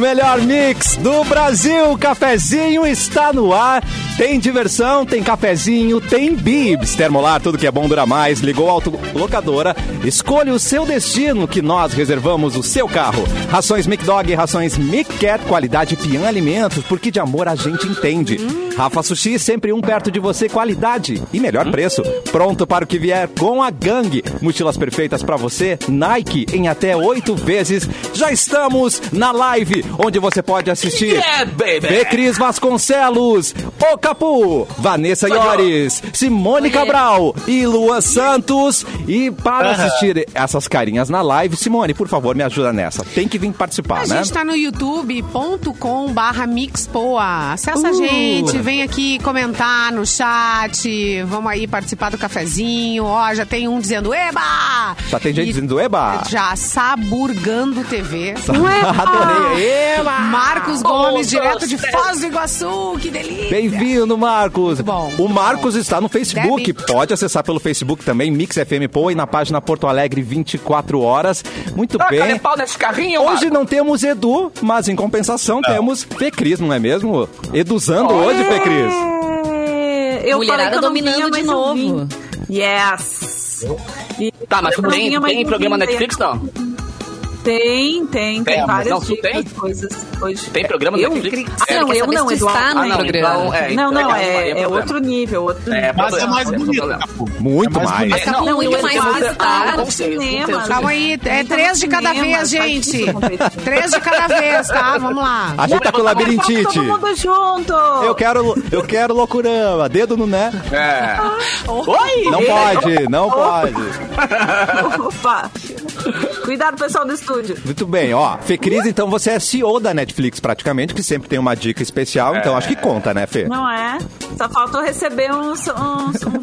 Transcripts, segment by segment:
melhor mix do Brasil. O cafezinho está no ar. Tem diversão, tem cafezinho, tem bibs. Termolar, tudo que é bom dura mais. Ligou a autolocadora. Escolha o seu destino que nós reservamos o seu carro. Rações Mic Dog, rações Mic Cat, qualidade Pian Alimentos, porque de amor a gente entende. Rafa Sushi, sempre um perto de você, qualidade e melhor preço. Pronto para o que vier com a gangue. Mochilas perfeitas para você, Nike em até oito vezes. Já estamos na live, onde você pode assistir. Yeah, baby! Cris Vasconcelos, O Capu, Vanessa Iores, Simone Cabral e Lua Santos. E para assistir essas carinhas na live, Simone, por favor, me ajuda nessa. Tem que vir participar, A né? gente tá no youtube.com barra mixpoa. Acessa a gente, vem aqui comentar no chat, vamos aí participar do cafezinho. Ó, já tem um dizendo eba! Já tem gente E dizendo eba! Já Saburgando TV. Adorei, eba! Marcos Gomes, direto de Foz do Iguaçu, que delícia! Bem-vindo, Marcos. bom, o Marcos está no Facebook. Deb. Pode acessar pelo Facebook também, Mix FM Poa, e na página Porto Alegre 24 horas. Muito Taca bem. pau nesse carrinho, Hoje Marco. não temos Edu, mas em compensação temos Fê Cris, não é mesmo? Eduzando hoje, Fê Cris. É, Eu Mulherada falei que eu não dominando vinha, de novo. Yes. Tá, mas não tem, tem programa. Netflix, não? Tem, tem, tem Tem, mas várias não, dicas, tem? coisas hoje. Tem programa eu? Netflix? Ah, não, eu não, Eduardo. está no Ah, não, programa. então, é, não, então não, é, é, Maria é problema. outro nível, outro É, nível. Mas é mais É, bonito, problema. Capu. Muito É mais mais. Tá Não, muito mais mais. visitar. com cinema. Calma aí, é Tem três de cada vez, gente. Três de cada vez, tá? Vamos lá. A gente tá com labirintite. Todo mundo junto. Eu quero, eu quero loucurama. Dedo no né? É. Oi! Não pode, não pode. Opa. Cuidado, pessoal do estúdio. Muito bem, ó. Fê Cris, então você é CEO da Netflix praticamente, que sempre tem uma dica especial, então acho que conta, né, Fê? Não é? Só faltou receber uns, uns um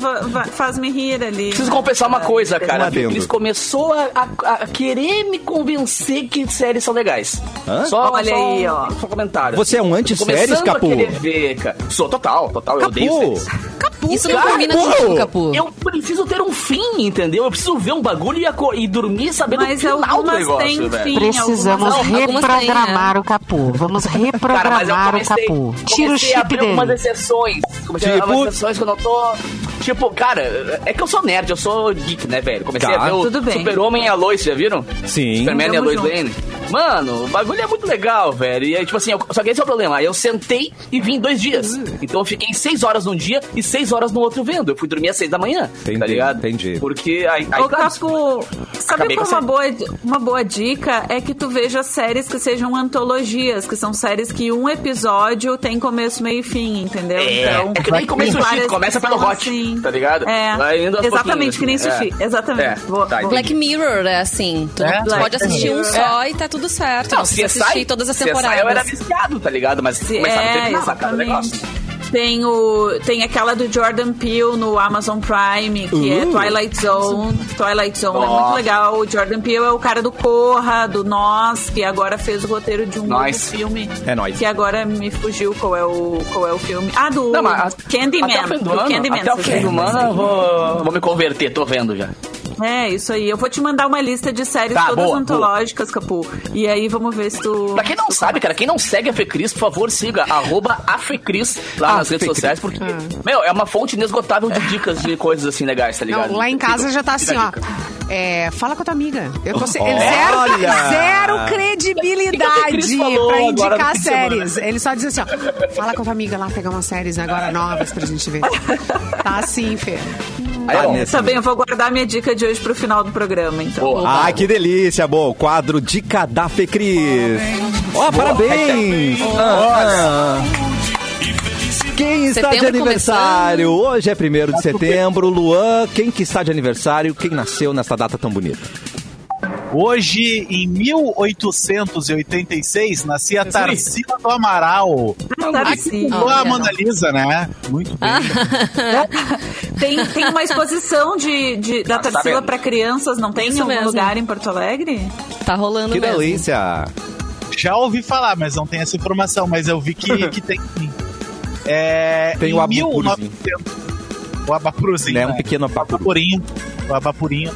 faz-me rir ali. Preciso confessar uma coisa, cara. Adendo. Eles começou a, a- a querer me convencer que séries são legais. Hã? Só, Olha só, aí, ó. Só um comentário. Você é um anti-séries, Capu? a ver, cara. Sou total, total. Eu odeio Capu! séries. Isso não Capu! combina contigo, Capu. Eu preciso ter um fim, entendeu? Eu preciso ver um bagulho e, e dormir sabendo Mas o final do negócio, velho. Precisamos algumas- Não, algumas têm, reprogramar o capô. Vamos Cara, mas eu reprogramar o comecei, capô. Tira o comecei a chip abrir algumas dele. exceções. Comecei a abrir Tipo? algumas exceções quando eu tô... Tipo, cara, é que eu sou nerd, eu sou geek, né, velho? Comecei Tá. a ver o Tudo bem. Super-Homem e a Lois, já viram? Sim. Superman e a Lois. Lane. Mano, o bagulho é muito legal, velho. E aí, tipo assim, eu- só que esse é o problema. Eu sentei e vim dois dias. Hum. Então eu fiquei seis horas num dia e seis horas no outro vendo. Eu fui dormir às seis da manhã. Entendi, tá ligado? entendi. Porque aí, aí Ô, claro, Capu, sabe qual uma boa, uma boa dica? É que tu veja séries que sejam antologias, que são séries que um episódio tem começo, meio e fim, entendeu? É, é que nem sushi, várias começa pelo hot, assim. Tá ligado? É, Vai indo aos exatamente, que nem pouquinhos, sushi. assim. É. Exatamente. É, Vou- tá, vou- Black Mirror é assim. Tu, É? tu pode assistir um Mirror. só e tá tudo certo. Não, CSI, assistir todas as CSI eu era temporadas. viciado, tá ligado? Mas Se- começava a é, terminar, cada exatamente. negócio. Tem, o, tem aquela do Jordan Peele no Amazon Prime, que é Uh. Twilight Zone. Twilight Zone é Ó. muito legal. O Jordan Peele é o cara do Corra, do Nós, que agora fez o roteiro de um novo filme. É nóis. Que agora me fugiu qual é o, qual é o filme. Ah, do Não, mas Candyman. até o fim do do ano, Candyman, até o vocês fim do lembram? ano eu vou, vou me converter, tô vendo já. É, isso aí. Eu vou te mandar uma lista de séries Tá, todas boa, antológicas, Capu. E aí vamos ver se tu... Pra quem não sabe, cara, quem não segue a Fecris, por favor, siga arroba Afecris lá nas redes Afecris. sociais, porque, meu, é uma fonte inesgotável de dicas de coisas assim legais, tá ligado? Não, lá em casa já tá assim, ó. É, fala com a tua amiga. Eu tô se- Olha! zero, zero credibilidade pra indicar semana? séries. Ele só diz assim, ó. Fala com a tua amiga lá, pegar umas séries agora novas pra gente ver. Tá assim, Fê. Aí, Tá bem, eu vou guardar minha dica de hoje pro final do programa, então. Boa. Ah, que delícia, bom. Quadro Dica da Fê Cris. Ó, parabéns. Ah, ah. Quem está de Setembro aniversário? Hoje é 1 de setembro. Luan, quem que está de aniversário? Quem nasceu nesta data tão bonita? Hoje, em 1886, nascia Tarsila do Amaral. Tarcísio. Igual a Mona Lisa, né? Muito bem. Tem, tem uma exposição de, de- da tá Tarsila vendo? pra crianças, não tem Isso em algum mesmo. lugar em Porto Alegre? Tá rolando Que mesmo. delícia. Já ouvi falar, mas não tem essa informação. Mas eu vi que, que tem sim. É, Tem em o Abapuruzinho. 1900 O Abapuruzinho. Né, um pequeno. Abapurinho. O Abapurinho.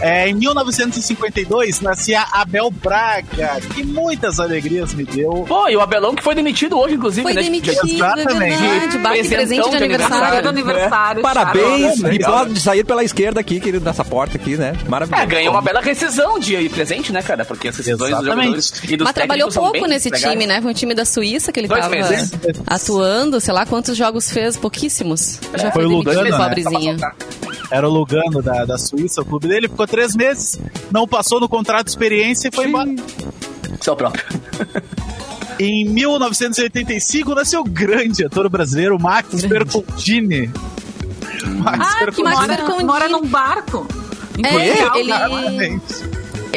É, em 1952 nascia Abel Braga, que muitas alegrias me deu. Pô, e o Abelão que foi demitido hoje, inclusive, Foi né? demitido, é Exatamente. verdade. Bate presente de de aniversário. do aniversário. Parabéns, Legal, e pode sair pela esquerda aqui, querido, nessa porta aqui, né? Maravilhoso. É, ganhou uma bela rescisão de presente, né, cara? Porque as rescisões dos Exatamente. jogadores e dos Mas trabalhou pouco nesse legais. time, né? Foi um time da Suíça que ele Dois tava meses. atuando. Sei lá quantos jogos fez, pouquíssimos. Já Foi foi, o demitido, Lugano, né? pobrezinho. Era o Lugano da, da Suíça, o clube dele, ficou três meses, não passou no contrato de experiência e foi embora. Seu próprio. Em 1985 nasceu o grande ator brasileiro Max Percontini. Max Ah, que mora, Percondini. mora num barco. É, ele-. Exatamente.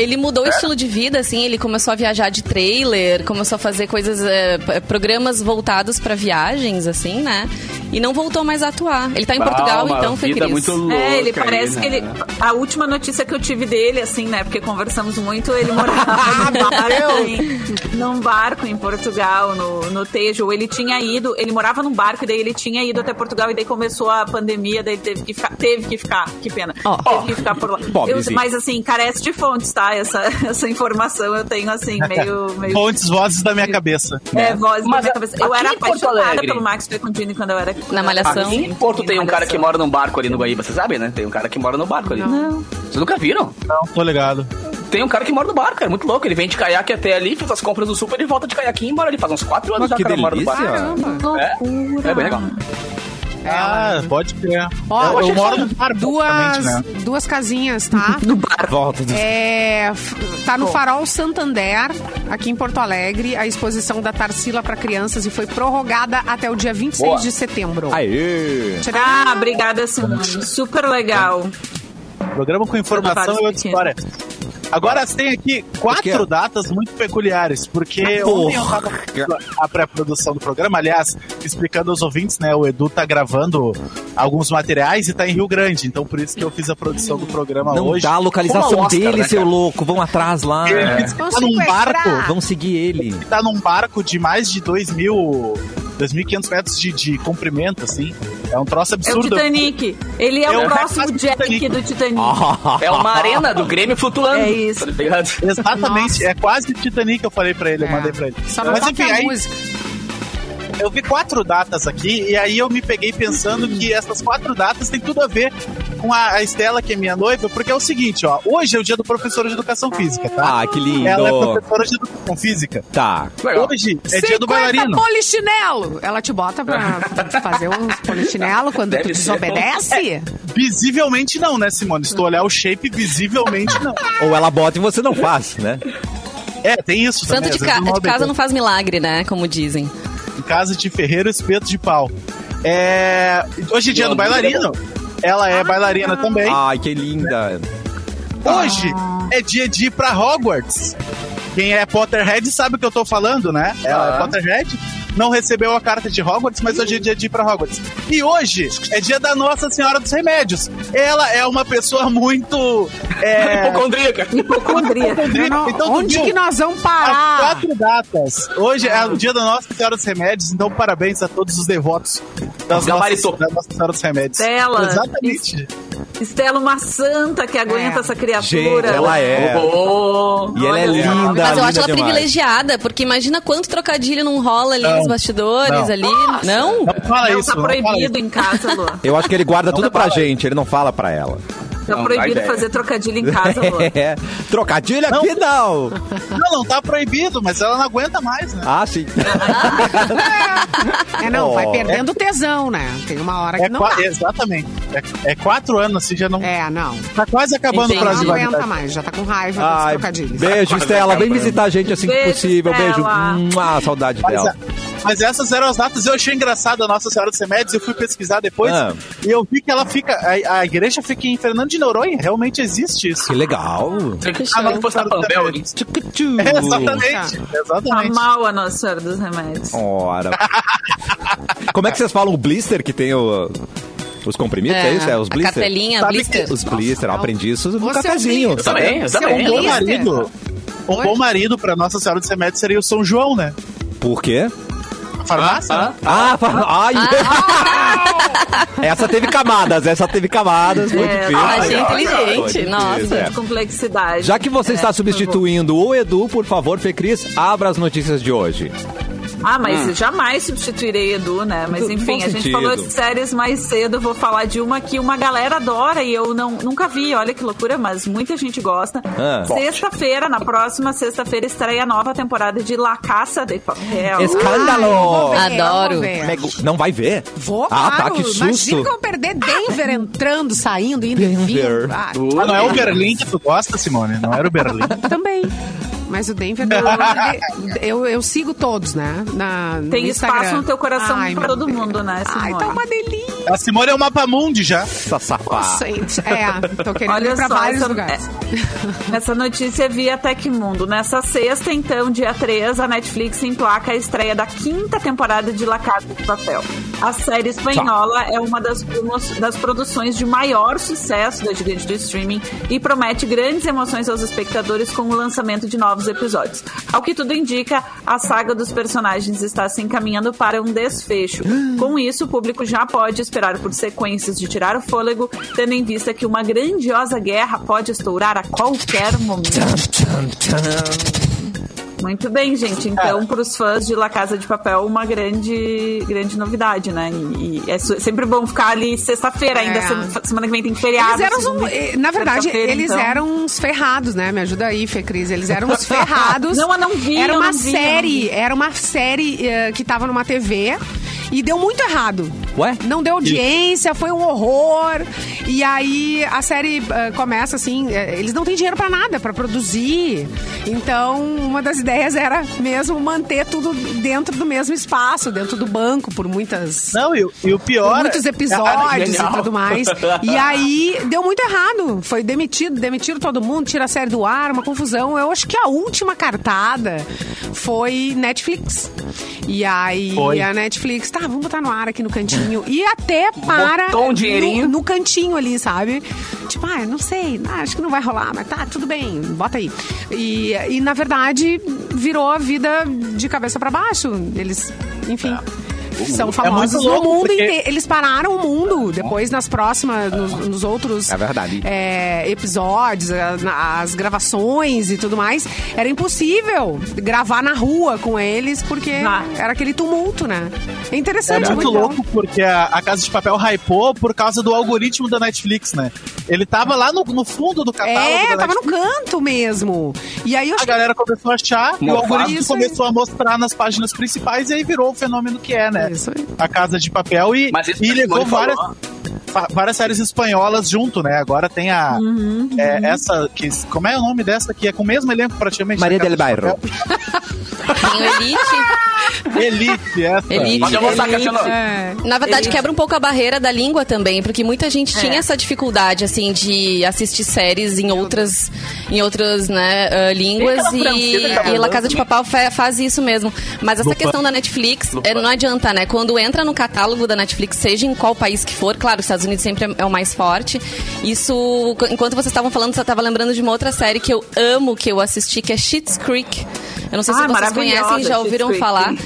Ele mudou o estilo de vida, assim, ele começou a viajar de trailer, começou a fazer coisas, p- programas voltados pra viagens, assim, né? E não voltou mais a atuar. Ele tá em Portugal, uma então, Fê Cris. muito louca É, ele aí, parece né? que ele. A última notícia que eu tive dele, assim, né? Porque conversamos muito, ele morava num barco, em, num barco em Portugal, no, no Tejo. Ele tinha ido, ele morava num barco, e daí ele tinha ido até Portugal, e daí começou a pandemia, daí ele teve que ficar. Teve que ficar, que pena. Ó. teve que ficar por lá. Eu- mas assim, carece de fontes, tá? Essa, essa informação eu tenho, assim, meio. meio Fontes, vozes da minha cabeça. é, voz da Mas minha a- cabeça. Eu era apaixonada pelo Max Pecondini quando eu era. Na Malhação. Aqui em Porto tem um cara que mora num barco ali no Guaíba, vocês sabem, né? Tem um cara que mora no barco ali. Não. Vocês nunca viram? Não, tô ligado. Tem um cara que mora no barco, é muito louco. Ele vem de caiaque até ali, faz as compras do super e volta de caiaque e embora. Ele faz uns 4 anos Mas já que cara mora no barco. Caramba. É, é bem legal. Ah, pode crer. Ó, eu, eu achei moro no bar, duas, né? duas casinhas, tá? Volta dos... É, tá no Farol Santander, aqui em Porto Alegre, a exposição da Tarsila para crianças e foi prorrogada até o dia 26 Boa. de setembro. Aê! Ah, obrigada, Simone. Super legal. Programa com informação e outra história. Agora tem aqui quatro datas muito peculiares, porque Porra. ontem eu tava a pré-produção do programa, aliás, explicando aos ouvintes, né? O Edu tá gravando alguns materiais e tá em Rio Grande, então por isso que eu fiz a produção do programa Não hoje. dá a localização Oscar, dele, né, seu louco. Vão atrás lá. Ele Vamos tá num barco, Vão seguir ele. tá num barco de mais de 2 mil, 2.500 metros de, de comprimento, assim. É um troço É o absurdo. Titanic. Ele é, É o o próximo Titanic. Jack do Titanic. É uma arena do Grêmio flutuando. É isso. Tá? Exatamente, é quase o Titanic que eu falei pra ele, eu É. mandei pra ele. Só não Mas enfim, a aí, música. Eu vi quatro datas aqui e aí eu me peguei pensando que essas quatro datas têm tudo a ver com a, a Estela, que é minha noiva, porque é o seguinte, ó, hoje é o dia do professor de educação física, tá? Ah, que lindo. Ela é professora de educação física. Tá. Hoje é dia do 50 bailarino. polichinelo! Ela te bota pra fazer uns polichinelo quando Deve tu desobedece? Visivelmente não, né, Simone? Se tu olhar o shape, visivelmente não. Ou ela bota e você não faz, né? É, tem isso Santo também. de, ca- de casa não faz milagre, né? Como dizem. Em casa de ferreiro, espeto de pau. É... Hoje é dia do bailarino. Ela é bailarina também. Ai, que linda. Hoje é dia de ir pra Hogwarts. Quem é Potterhead sabe o que eu tô falando, né? Ela é Ah. Potterhead. Não recebeu a carta de Hogwarts, mas hoje é dia de ir pra Hogwarts. E hoje é dia da Nossa Senhora dos Remédios. Ela é uma pessoa muito. É, Hipocondríaca. Hipocondria. Eu não- Então, onde viu? que nós vamos As parar? quatro datas. Hoje é o dia da Nossa Senhora dos Remédios, então parabéns a todos os devotos das Gabaritou. nossas, da Nossa Senhora dos Remédios. Estela. Exatamente. Estela, uma santa que aguenta É. essa criatura. Gente, ela é. Oh, E ela é linda, Mas eu linda acho ela demais. privilegiada, porque imagina quanto trocadilho não rola ali Não, nos bastidores, não. ali. Não? Não fala Não, isso. tá não fala proibido isso. em casa, Lu. Eu acho que ele guarda tudo pra fala. gente, ele não fala pra ela. Tá Não, proibido fazer trocadilho em casa, Lu. É. Trocadilho Não. aqui não. Não, não tá proibido, mas ela não aguenta mais, né? Ah, sim. É, não, vai Oh. perdendo tesão, né? Tem uma hora que É não qua- dá. Exatamente. É, é quatro anos, assim, já não. É, não. Tá quase acabando o prazo Não aguenta mais, já tá com raiva Ai, dos trocadilhos. beijo, Estela. Vem visitar a gente assim que Beijo, possível. Beijo. Estela. Mua, saudade Mas, dela. Mas essas eram as datas. Eu achei engraçado a Nossa Senhora dos Remédios. Eu fui pesquisar depois Ah. e eu vi que ela fica. A, a igreja fica em Fernando de Noronha. Realmente existe isso. Que legal. Ah, não, postar Senhora dos Pambel Remédios. É, exatamente. Tá Exatamente. mal a Nossa Senhora dos Remédios. Ora. Como é que vocês falam o blister que tem o, os comprimidos? É, isso? É os a blister? cartelinha, blister. Os blister. Eu aprendi isso no é um cafezinho. tá também, também. Um bom marido. Um bom marido pra Nossa Senhora dos Remédios seria o São João, né? Por quê? Farmácia? Ah, Ah, fa- ai. essa teve camadas, essa teve camadas. Foi É, difícil. achei Ai, inteligente, nossa. difícil, é. Complexidade. Já que você É, está substituindo o Edu, por favor, Fê Cris, abra as notícias de hoje. Ah, mas jamais substituirei Edu, né? Mas Do- enfim, a gente sentido. falou de séries mais cedo. Vou falar de uma que uma galera adora e eu não, nunca vi. Olha que loucura, mas muita gente gosta. Ah. Sexta-feira, na próxima sexta-feira, estreia a nova temporada de La Caça de Papel. Escândalo! Ai, ver, Adoro. ver. Mego- Não vai ver? Vou, Ah, claro. tá, que Imagina susto. que eu perder Denver entrando, saindo, indo e vindo. Ah, Ah, não é o Berlim que tu gosta, Simone? Não era o Berlim. também. Mas o Denver, não, eu, eu sigo todos, né? Na, no Tem espaço Instagram. no teu coração Ai, pra todo Deus. mundo, né, Ai, Simone? tá uma delícia. A Simone é o mapa mundi já. Essa safada. É, tô querendo Olha ir pra só, vários essa, lugares. é- essa notícia é via Tecmundo. Nessa sexta, então, dia 3, a Netflix emplaca a estreia da quinta temporada de La Casa de Papel. A série espanhola é uma das, das produções de maior sucesso da gigante do streaming e promete grandes emoções aos espectadores com o lançamento de novos episódios. Ao que tudo indica, a saga dos personagens está se encaminhando para um desfecho. Com isso, o público já pode esperar por sequências de tirar o fôlego, tendo em vista que uma grandiosa guerra pode estourar a qualquer momento. Muito bem, gente. Então, para os fãs de La Casa de Papel, uma grande, grande novidade, né? E, e é su- sempre bom ficar ali sexta-feira ainda. É. se- Semana que vem tem feriado. Eles eram, na verdade, eles então. eram uns ferrados, né? Me ajuda aí, Fê Cris. Eles eram uns ferrados. Não, eu não vi, Era uma não vi, série, era uma série eh, que tava numa TV e deu muito errado. Ué? Não deu audiência, foi um horror. E aí a série eh, começa assim, eh, eles não têm dinheiro pra nada, pra produzir. Então, uma das ideias era mesmo manter tudo dentro do mesmo espaço, dentro do banco por muitas Não, e, o- e o pior. por muitos é- episódios e tudo mais. E aí deu muito errado. Foi demitido, demitiram todo mundo, tira a série do ar, uma confusão. Eu acho que a última cartada foi Netflix. E aí Foi. a Netflix, tá, vamos botar no ar aqui no cantinho. E até para Botou um dinheirinho. no, no cantinho ali, sabe? Tipo, ah, não sei, ah, acho que não vai rolar, mas tá, tudo bem, bota aí. E, e na verdade virou a vida de cabeça pra baixo. Eles, enfim. São famosos muito no mundo porque- inteiro. Eles pararam o mundo. Depois, nas próximas, nos, nos outros É verdade. é, episódios, as gravações e tudo mais, era impossível gravar na rua com eles, porque Ah. era aquele tumulto, né? É É interessante. muito legal. louco porque a, a Casa de Papel hypou por causa do algoritmo da Netflix, né? Ele tava lá no, no fundo do catálogo É, da tava no canto mesmo. E aí eu A galera começou a achar e o algoritmo Isso aí. começou a mostrar nas páginas principais e aí virou o fenômeno que é, né? Isso aí. A Casa de Papel e, e levou várias, várias séries espanholas junto, né? Agora tem a. é, essa. Que, como é o nome dessa? Que é com o mesmo elenco praticamente. Maria Casa del de Bairro. Papel. Tem o Elite. Elite, essa. Elite. Pode mostrar, Cassiano. É. Na verdade, quebra um pouco a barreira da língua também, porque muita gente tinha essa dificuldade, assim, de assistir séries em outras, em outras né, ah, línguas e, que tá e La Casa de. Papel fa- faz isso mesmo. Mas essa questão da Netflix, é, não adianta, né? Quando entra no catálogo da Netflix, seja em qual país que for, claro, os Estados Unidos sempre é- é o mais forte. Isso, enquanto vocês estavam falando, eu estava lembrando de uma outra série que eu amo, que eu assisti, que é Schitt's Creek. Eu não sei se Ah, vocês maravilhosa, conhecem, já ouviram falar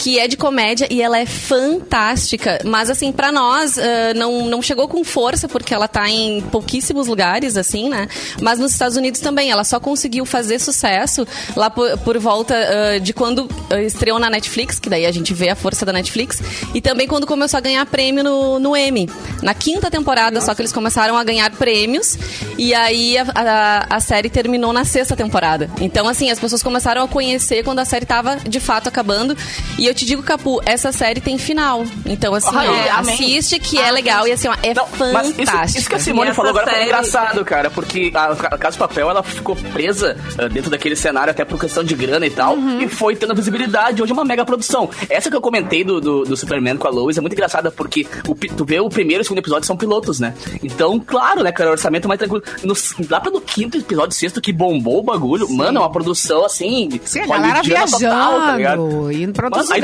que é de comédia e ela é fantástica. Mas, assim, pra nós, ah, não, não chegou com força, porque ela tá em pouquíssimos lugares, assim, né? Mas nos Estados Unidos também. Ela só conseguiu fazer sucesso lá por, por volta ah, de quando ah, estreou na Netflix, que daí a gente vê a força da Netflix. E também quando começou a ganhar prêmio no, no Emmy. Na quinta temporada, só que eles começaram a ganhar prêmios. E aí a, a, a série terminou na sexta temporada. Então, assim, as pessoas começaram a conhecer quando a série tava de fato acabando. E eu te digo, Capu, essa série tem final. Então, assim, amém. assiste que é legal e assim, ó, é Não, mas isso, fantástico. isso que a Simone falou agora foi série- engraçado, cara, porque a, a Casa de Papel ela ficou presa ah, dentro daquele cenário até por questão de grana e tal, Uhum. e foi tendo visibilidade. Hoje é uma mega produção. Essa que eu comentei do, do, do Superman com a Lois é muito engraçada, porque o, tu vê o primeiro e o segundo episódio são pilotos, né? Então, claro, né, cara, o orçamento é mais tranquilo. No, lá pelo quinto episódio, sexto, que bombou o bagulho, mano, é uma produção assim. Sim, a galera viajando, total, tá ligado? indo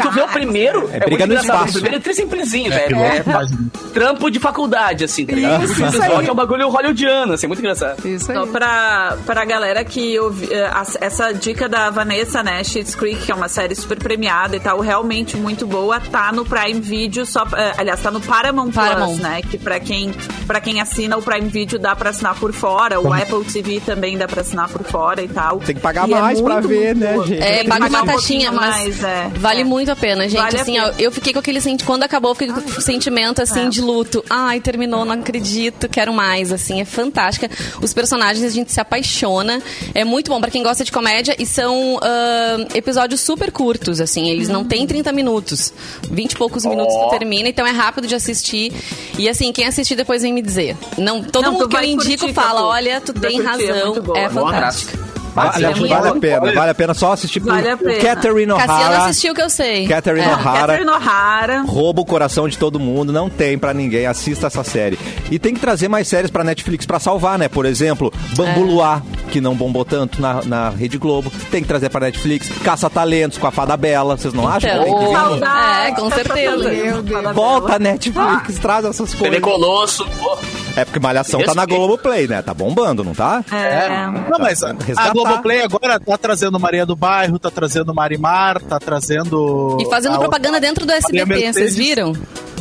Aí tu vê o primeiro, É é, briga muito no espaço. O primeiro é tri simplesinho, É, velho. É, faz- trampo de faculdade, assim, tá ligado? Isso, o isso é um bagulho hollywoodiano, assim, muito engraçado. Isso aí. Só pra, pra galera que ouvi, eh, essa dica da Vanessa, né, Schitt's Creek, que é uma série super premiada e tal, realmente muito boa, tá no Prime Video, só, eh, aliás, tá no Paramount, Paramount. Plus, né, que pra quem, pra quem assina o Prime Video dá pra assinar por fora, o Apple TV também dá pra assinar por fora e tal. Tem que pagar E é mais pra muito, ver, muito né, gente? É, paga pagar uma um taxinha, mas mais, é. vale É. muito a pena, gente. Vale assim, ó, eu fiquei com aquele sentimento, quando acabou, eu fiquei com o sentimento, assim, É. de luto. Ai, terminou, não acredito, quero mais, assim, é fantástica. Os personagens, a gente se apaixona. É muito bom pra quem gosta de comédia e são ah, episódios super curtos, assim, eles não têm 30 minutos. 20 e poucos minutos Ó. tu termina, então é rápido de assistir. E assim, quem assistir depois vem me dizer. Não, todo Não, mundo que eu indico curtir, fala, olha, tu tem curtir, é razão, é Boa fantástica. Vale, é vale a pena, vale a pena só assistir Vale a pena. Catherine Cassiano O'Hara. assistiu que eu sei. Catherine É. O'Hara. Catherine O'Hara. rouba o coração de todo mundo, não tem pra ninguém, assista essa série. E tem que trazer mais séries pra Netflix pra salvar, né? Por exemplo, Bambu É. Luar, que não bombou tanto na, na Rede Globo, tem que trazer pra Netflix. Caça Talentos com a Fada Bela, vocês não acham? que tem que vir? Saudade, É, com certeza. Volta. Netflix, traz essas TV coisas. Colosso, pô. É porque Malhação tá na. Globoplay, né? Tá bombando, não tá? É. Não, mas a, Resgatar. a Globoplay agora tá trazendo Maria do Bairro, tá trazendo Marimar, tá trazendo. E fazendo a propaganda dentro do SBT, vocês viram?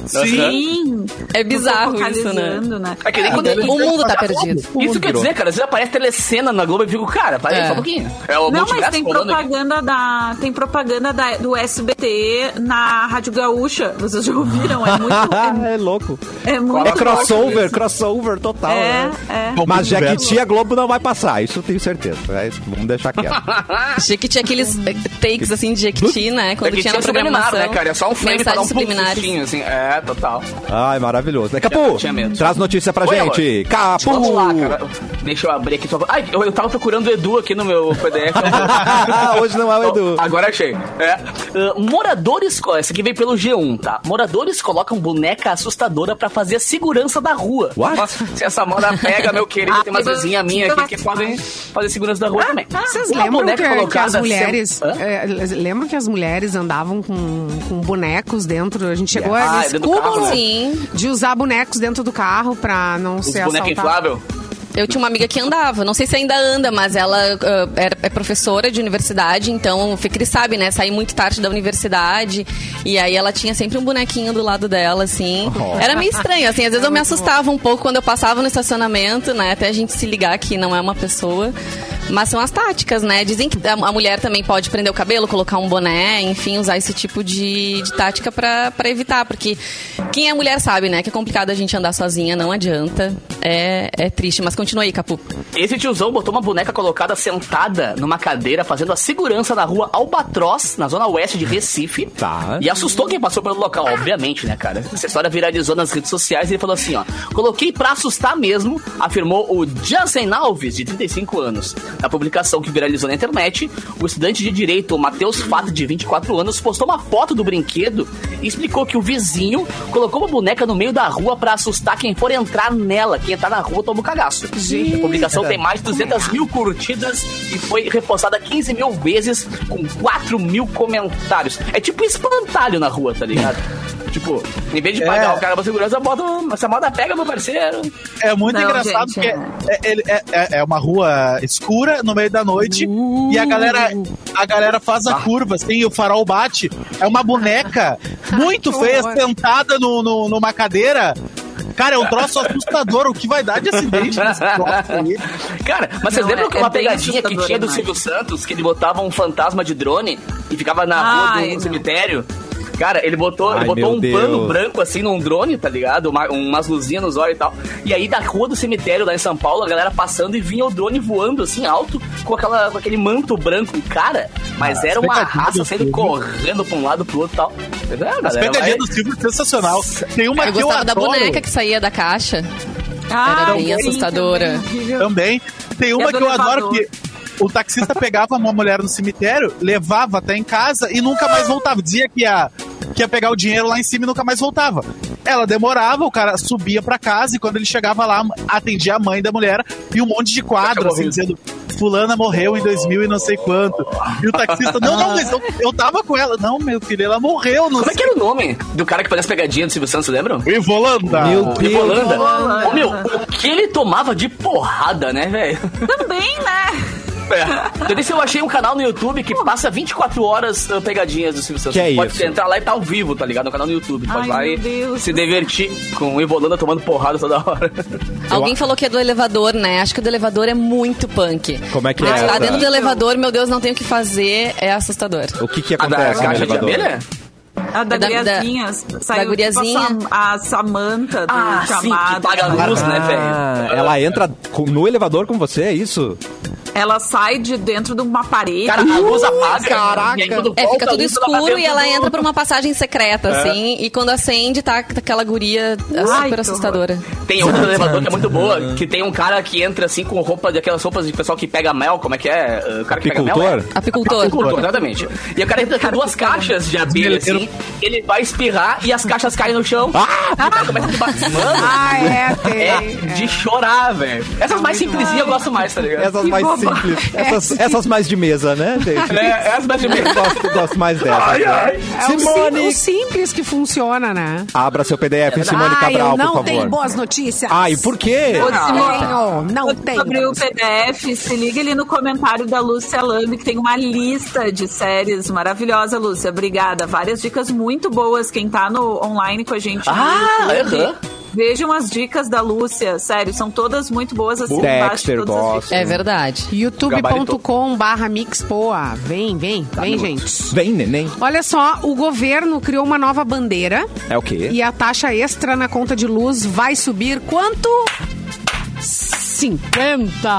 Sim. É bizarro isso, né? né? É que nem quando O mundo tá perdido. Isso quer dizer, cara, às vezes aparece telecena na Globo e eu fico, cara, para É. só um pouquinho. É o Não, mas tem aqui. propaganda da tem propaganda da, do SBT na Rádio Gaúcha. Vocês já ouviram? É muito Ah, é louco. é, é muito É crossover, louco crossover total. É, né? é. Mas. Jequiti a Globo não vai passar, isso eu tenho certeza. É, vamos deixar quieto. Achei que tinha aqueles eh, takes assim de Jequiti, né? Quando É que tinha na subliminar, programação. né, cara? É só um frame pra dar um assim. É, total. Ai, maravilhoso. né? Capu, tinha medo. traz notícia pra Oi, gente. Capu! Vamos lá, cara. Deixa eu abrir aqui. Só... Ai, eu, eu tava procurando o Edu aqui no meu PDF. Hoje não é o Edu. Agora achei. É. Ah, moradores. Essa aqui veio pelo G1, tá? Moradores colocam boneca assustadora pra fazer a segurança da rua. What? Nossa, se essa moda pega, meu querido, tem umas vizinhas minhas aqui que podem fazer segurança da rua também. Vocês Uma lembram boneca que, que as mulheres. sem- é, lembram que as mulheres andavam com, com bonecos dentro? A gente chegou Ah, a nesse do carro, cúmulo né? Sim. de usar bonecos dentro do carro pra não Os ser bonecos assaltado. infláveis. Eu tinha uma amiga que andava, não sei se ainda anda, mas ela ah, era- é professora de universidade, então o Ficri sabe, né? Saí muito tarde da universidade e aí ela tinha sempre um bonequinho do lado dela, assim. Oh. Era meio estranho, assim, às vezes eu me assustava um pouco quando eu passava no estacionamento, né? Até a gente se ligar que não é uma pessoa. Mas são as táticas, né? Dizem que a mulher também pode prender o cabelo, colocar um boné, enfim, usar esse tipo de, de tática pra pra evitar. Porque quem é mulher sabe, né? Que é complicado a gente andar sozinha, não adianta. É, é triste. Mas continua aí, Capu. Esse tiozão botou uma boneca colocada sentada numa cadeira, fazendo a segurança na rua Albatroz, na zona oeste de Recife. Tá. E assustou quem passou pelo local, obviamente, né, cara? Essa história viralizou nas redes sociais e ele falou assim, ó. Coloquei pra assustar mesmo, afirmou o Jansen Alves, de 35 anos. Na publicação que viralizou na internet, o estudante de direito, Matheus Fato, de 24 anos, postou uma foto do brinquedo e explicou que o vizinho colocou uma boneca no meio da rua pra assustar quem for entrar nela. Quem entrar na rua toma um cagaço. A publicação tem mais de 200 mil curtidas e foi repostada 15 mil vezes com 4 mil comentários. É tipo espantalho na rua, tá ligado? Tipo, em vez de pagar É. o cara pra segurança, bota essa moda pega, meu parceiro. É muito Não, engraçado gente, porque é, ele- é- é- é uma rua escura no meio da noite e a galera, a galera faz a curva, assim, e o farol bate. É uma boneca muito feia, horror. sentada no, no- numa cadeira. Cara, é um troço assustador. O que vai dar de acidente nesse troço aí? Cara, mas vocês Não, lembram é- que é uma bem pegadinha que tinha do demais. Silvio Santos, que ele botava um fantasma de drone e ficava na rua Ai, do não. cemitério? Cara, ele botou, Ai, ele botou um Deus. pano branco assim num drone, tá ligado? Uma- umas luzinhas nos olhos e tal. E aí da rua do cemitério lá em São Paulo, a galera passando e vinha o drone voando assim alto com, aquela, com aquele manto branco. Cara, mas Ah, era uma raça do saindo correndo pra um lado pro outro e tal. É, As galera, vai- pegadinhas do Silvio é sensacional. Tem uma Eu que eu gostava da adoro boneca que saía da caixa. Ah, Era bem assustadora. também. também. Tem uma a que eu adoro que o taxista pegava uma mulher no cemitério, levava até em casa e nunca mais voltava. Dizia que ia, que ia pegar o dinheiro lá em cima e nunca mais voltava. Ela demorava, o cara subia pra casa e quando ele chegava lá, atendia a mãe da mulher e um monte de quadro, assim, dizendo fulana morreu em 2000 e não sei quanto. E o taxista, não, não, mas eu, eu tava com ela. Não, meu filho, ela morreu. Não Como é que era o nome do cara que fazia as pegadinhas do Silvio Santos, lembram? Ivolanda. Meu Deus. Ivolanda. Ivolanda. Ô, meu, o que ele tomava de porrada, né, velho? Também, né? É. Daí eu achei um canal no YouTube que passa 24 horas uh, pegadinhas do Silvio Santos. Que é Pode isso? entrar lá e tá ao vivo, tá ligado? No canal no YouTube. Pode Ai, lá e Deus se divertir com o Evolanda tomando porrada toda hora. Alguém falou que é do elevador, né? Acho que o do elevador é muito punk. Como é que é essa? dentro do elevador, meu Deus, não tem o que fazer, é assustador. O que que A da acontece no caixa de elevador? abelha? A da, É da- guriazinha. Saiu da guriazinha. Tipo, a, Sam- a Samanta do Ah, sim, chamado. que paga a luz, né, Ah, velho? ela entra no elevador com você, é isso? Ela sai de dentro de uma parede. Cara, a luz apaga. caraca. aí quando É, volta fica a tudo tá escuro e ela do- entra por uma passagem secreta, assim, e quando acende, tá aquela guria Ai, super que assustadora. Tem outra do elevador que é muito boa, que tem um cara que entra assim com roupa daquelas roupas de pessoal que pega mel, como é que é? O cara que pega mel. Apicultor? é? Apicultor. Apicultor, exatamente. E o cara entra com duas caixas de abelha, assim, ele vai espirrar e as caixas caem no chão. Ah! O cara começa a. Mano, Ah, é, tem. é é. de chorar, velho. Essas mais simplesinhas eu gosto mais, tá ligado? Essas mais simples. Essas, essas mais de mesa, né, gente? É, essas mais de Eu gosto, gosto mais dessas. Ai, ai. É o, Simone, o simples que funciona, né? abra seu PDF, Simone ah, Cabral, eu não por tenho favor. boas notícias. Ai, por quê? Simone, Tenho, não Quando tu tenho. abrir o PDF, se liga ali no comentário da Lúcia Lambi, que tem uma lista de séries maravilhosa, Lúcia. Obrigada. Várias dicas muito boas. Quem tá no online com a gente. Ah, aham. Vejam as dicas da Lúcia, sério, são todas muito boas assim. embaixo Dexter, de todas. É verdade. youtube.com barra mixpoa. Vem, vem, vem, gente. Vem, neném. Olha só, o governo criou uma nova bandeira É o quê? e a taxa extra na conta de luz vai subir quanto? 50!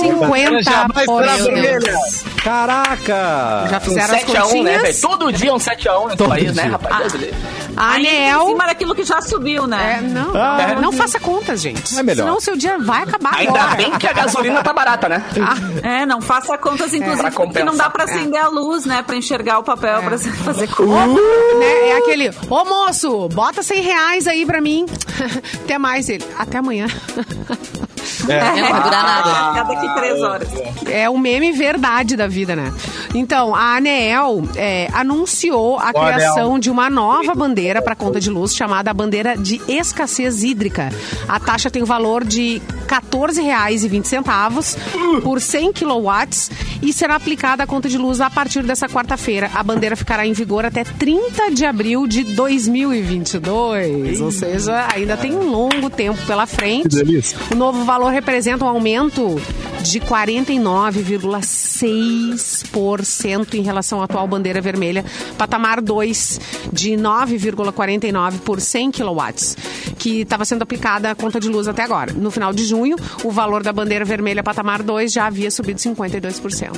50 Jamais por será euro. vermelha. Caraca! Já Um fizeram as 7x1, né, continhas? velho? Todo dia um 7x1 nesse Todo país, né, dia. rapaz? Brasileiro. A em Anel... cima daquilo que já subiu, É, né? não, Ah, não faça contas, gente. É melhor. Senão o seu dia vai acabar Ainda agora. bem que a gasolina tá barata, né? É, não faça contas, inclusive, pra porque não dá pra acender a luz, né? Pra enxergar o papel, pra fazer conta. Né? É aquele, ô moço, bota 100 reais aí pra mim. Até mais ele. Até amanhã. É, não vai durar nada. É daqui três horas. É o meme verdade da vida, né? Então, a Anel é, anunciou a O Anel. criação de uma nova bandeira para conta de luz chamada bandeira de escassez hídrica. A taxa tem o valor de R$ 14,20 por 100 quilowatts e será aplicada à conta de luz a partir dessa quarta-feira. A bandeira ficará em vigor até 30 de abril de 2022. Ou seja, ainda tem um longo tempo pela frente. Que. O novo valor representa um aumento de 49,6% em relação à atual bandeira vermelha, patamar 2 de 9,49 por 100 quilowatts, que estava sendo aplicada à conta de luz até agora. No final de junho, o valor da bandeira vermelha patamar 2 já havia subido 52%.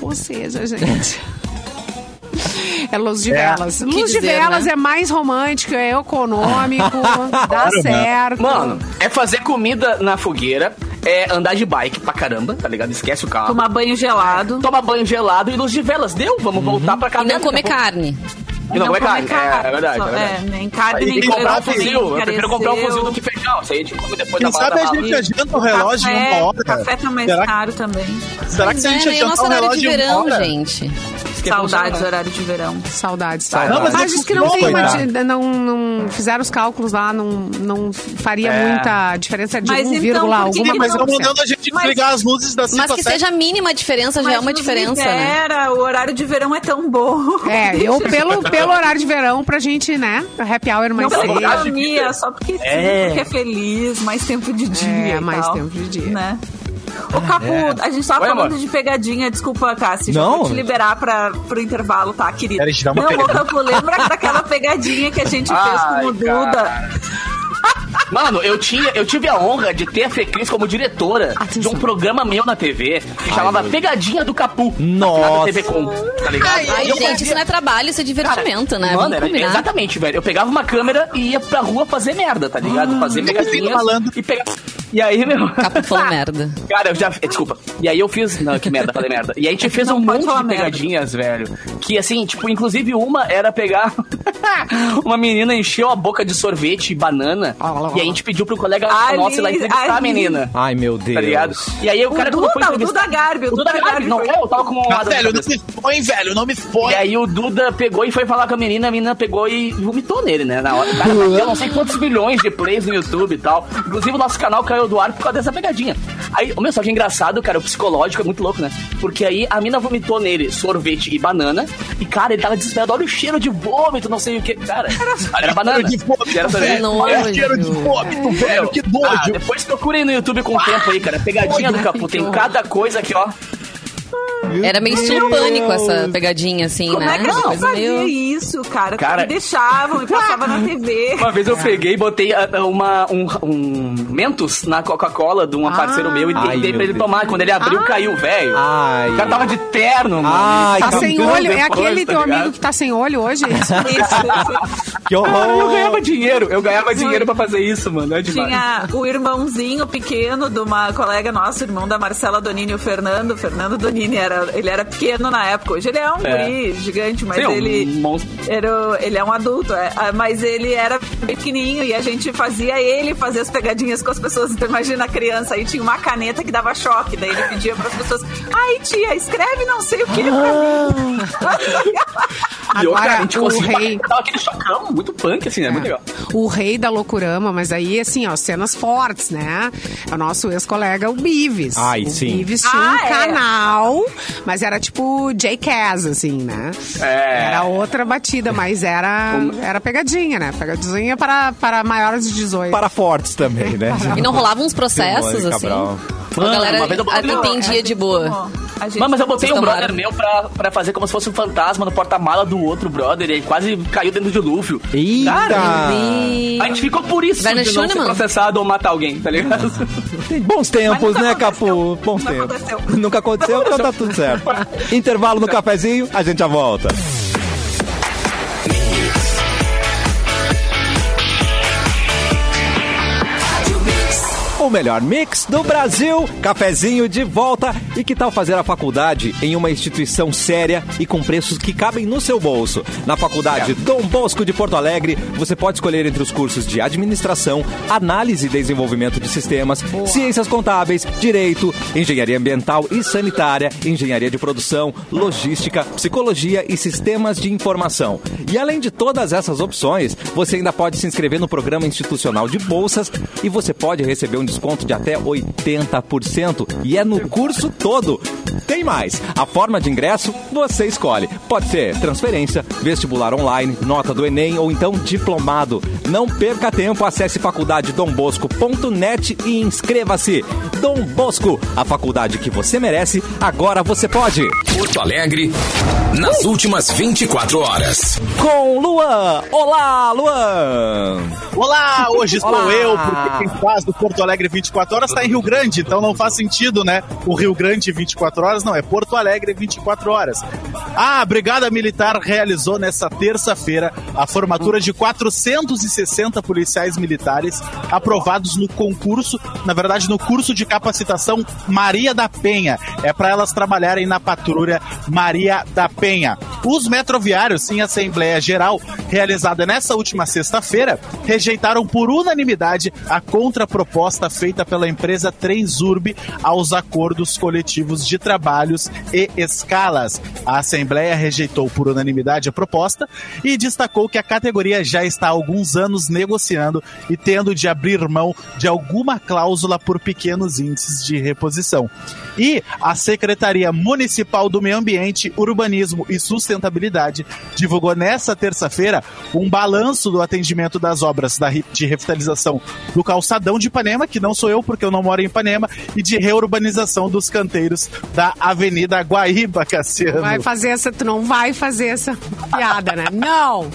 Ou seja, gente... É luz de É. velas. que Luz de dizer, velas né? é mais romântico, é econômico, dá certo. Mano, é fazer comida na fogueira, é andar de bike pra caramba, tá ligado? Esquece o carro. Tomar banho gelado. Toma banho gelado e luz de velas. Deu? Vamos voltar pra casa. E não comer carne. E não, comer carne. É, é verdade. só- é verdade. É, nem carne, nem tem que comprar um fuzil. Eu prefiro comprar um fuzil do que feijão. Isso aí a gente come depois Quem da sabe a gente adianta o relógio em Café, uma hora. Café tá mais Será que- caro também. Será que se a gente é, e o de relógio em verão, uma hora... gente. É Saudades do horário de verão. Saudades. Não, mas mas diz que não não tem uma. Não, não fizeram os cálculos lá, não, não faria É. muita diferença de Mas 1, então, vírgula que alguma coisa. Mas cento. mandando a gente Mas- desligar as luzes da 5 Mas que seja a mínima diferença já é uma diferença, né? libera, o horário de verão é tão bom. É, eu pelo, pelo horário de verão pra gente, né? Happy hour Não mais pela cedo. economia, só porque sim, É. porque é feliz, mais tempo de dia. É, mais tal, tempo de dia. Né? Ô, Capu, a gente tava Oi, falando amor. de pegadinha, desculpa, Cássio. Não. vou te liberar pra, pro intervalo, tá, querido? Te dar uma Não, ô. Capu, lembra daquela pegadinha que a gente fez Ai, com o cara. Duda? Mano, eu, tinha, eu tive a honra de ter a Fecris como diretora de um programa meu na TV que chamava Pegadinha do Capu. Nossa. TV Com, tá ligado? Ai, eu gente, fazia- isso não é trabalho, isso é divertimento, né? Mano, era, exatamente, velho. Eu pegava uma câmera e ia pra rua fazer merda, tá ligado? Fazer Sim, pegadinhas e pegar. E aí, meu. Falou merda. Cara, eu já. Desculpa. E aí eu fiz. Não, que merda, falei merda. E aí a gente fez Não um monte de merda. pegadinhas, velho. Que assim, tipo, inclusive uma era pegar. uma menina encheu a boca de sorvete e banana. e aí a gente pediu pro colega Ali- nosso ir lá entrevistar a ali. menina. Ai, meu Deus. Tá ligado? E aí o O cara foi Duda, o entrevistar- Duda Garbi, o O Duda Duda Garbi, não foi- é? Eu tava com uma Ah, velho, não me expõe, velho, não me expõe. E aí o Duda pegou e foi falar com a menina, a menina pegou e vomitou nele, né? Na hora. Cara, bateu não sei quantos milhões de plays no YouTube e tal. Inclusive o nosso canal caiu do ar por causa dessa pegadinha. Aí, o meu, só que é engraçado, cara, o psicológico é muito louco, né? Porque aí a mina vomitou nele sorvete e banana. E, cara, ele tava desesperado. Olha o cheiro de vômito, não sei o que. Cara, era banana. de vômito, Era sorvete. Olha o cheiro de vômito, velho. Que Ah, nojo. depois procurem no YouTube com o tempo aí, cara. Pegadinha do Capu. Tem cada coisa aqui, ó. Era meio estilo pânico essa pegadinha, assim, Como né? é que a gente fazia meio- isso, cara? Cara- Me deixavam e passava na TV. Uma vez eu peguei e botei ah, ah, uma, um, um Mentos na Coca-Cola de um parceiro meu e Ai, dei pra ele Deus. tomar. Quando ele abriu, caiu, velho. Ai. O cara tava de terno, mano. Ai, Tá sem olho. É aquele tá teu ligado? amigo que tá sem olho hoje? é isso? Isso. Que Ah, eu horror. ganhava dinheiro, eu ganhava dinheiro pra fazer isso, mano. É demais. Tinha o irmãozinho pequeno de uma colega nossa, irmão da Marcela Donini, o Fernando. O Fernando Donini era, ele era pequeno na época. Hoje ele é um É. guri gigante, mas Sim, um ele monstro. era, ele é um adulto, é, ah, mas ele era pequenininho e a gente fazia ele fazer as pegadinhas com as pessoas. Então imagina a criança aí tinha uma caneta que dava choque, daí ele pedia para as pessoas: "Ai, tia, escreve não sei o que pra mim". E eu, Agora, cara, a gente o rei- aquele chocão muito punk, assim, né? Muito legal. O rei da loucurama, mas aí, assim, ó, cenas fortes, né? É o nosso ex-colega, o Bives. Ai, o sim. Bives tinha Ah, um é. canal, mas era tipo J-Cass, assim, né? É. Era outra batida, mas era, era pegadinha, né? Pegadinha para, para maiores de 18. Para fortes também, né? E não rolavam uns processos, Simone assim? Cabral. A Mano, galera uma vez eu entendia de boa. Mano, mas eu botei um brother tomaram. meu pra, pra fazer como se fosse um fantasma no porta-mala do outro brother e aí quase caiu dentro de dilúvio. Eita! Cara, a gente ficou por isso Werner de não ser Schunemann? processado ou matar alguém, tá ligado? Tem bons tempos, né. Capu? Bons Nunca tempos. aconteceu. Nunca aconteceu, então tá tudo certo. Intervalo no cafezinho, a gente já volta. Melhor mix do Brasil, cafezinho de volta. E que tal fazer a faculdade em uma instituição séria e com preços que cabem no seu bolso? Na Faculdade Dom Bosco de Porto Alegre, você pode escolher entre os cursos de administração, análise e desenvolvimento de sistemas, ciências contábeis, direito, engenharia ambiental e sanitária, engenharia de produção, logística, psicologia e sistemas de informação. E além de todas essas opções, você ainda pode se inscrever no programa institucional de bolsas e você pode receber um desconto de até 80% e é no curso todo. Tem mais, a forma de ingresso você escolhe. Pode ser transferência, vestibular online, nota do Enem ou então diplomado. Não perca tempo, acesse faculdadedombosco.net e inscreva-se. Dom Bosco, a faculdade que você merece, agora você pode. Porto Alegre, nas últimas 24 horas. Com Luan. Olá, Luan. Olá, hoje estou Olá. eu, porque quem faz do Porto Alegre 24 horas está em Rio Grande, então não faz sentido, né? O Rio Grande 24 horas, não, é Porto Alegre 24 horas. Ah, a Brigada Militar realizou nessa terça-feira a formatura de 460 policiais militares aprovados no concurso, na verdade, no curso de capacitação Maria da Penha. É para elas trabalharem na patrulha Maria da Penha. Penha. Os metroviários, em Assembleia Geral, realizada nessa última sexta-feira, rejeitaram por unanimidade a contraproposta feita pela empresa Transurb aos acordos coletivos de trabalhos e escalas. A Assembleia rejeitou por unanimidade a proposta e destacou que a categoria já está há alguns anos negociando e tendo de abrir mão de alguma cláusula por pequenos índices de reposição. E a Secretaria Municipal do Meio Ambiente, Urbanismo e Sustentabilidade divulgou nesta terça-feira um balanço do atendimento das obras de revitalização do calçadão de Ipanema, que não sou eu porque eu não moro em Ipanema, e de reurbanização dos canteiros da Avenida Guaíba, Cassiano. Vai fazer essa, tu não vai fazer essa piada, né? Não!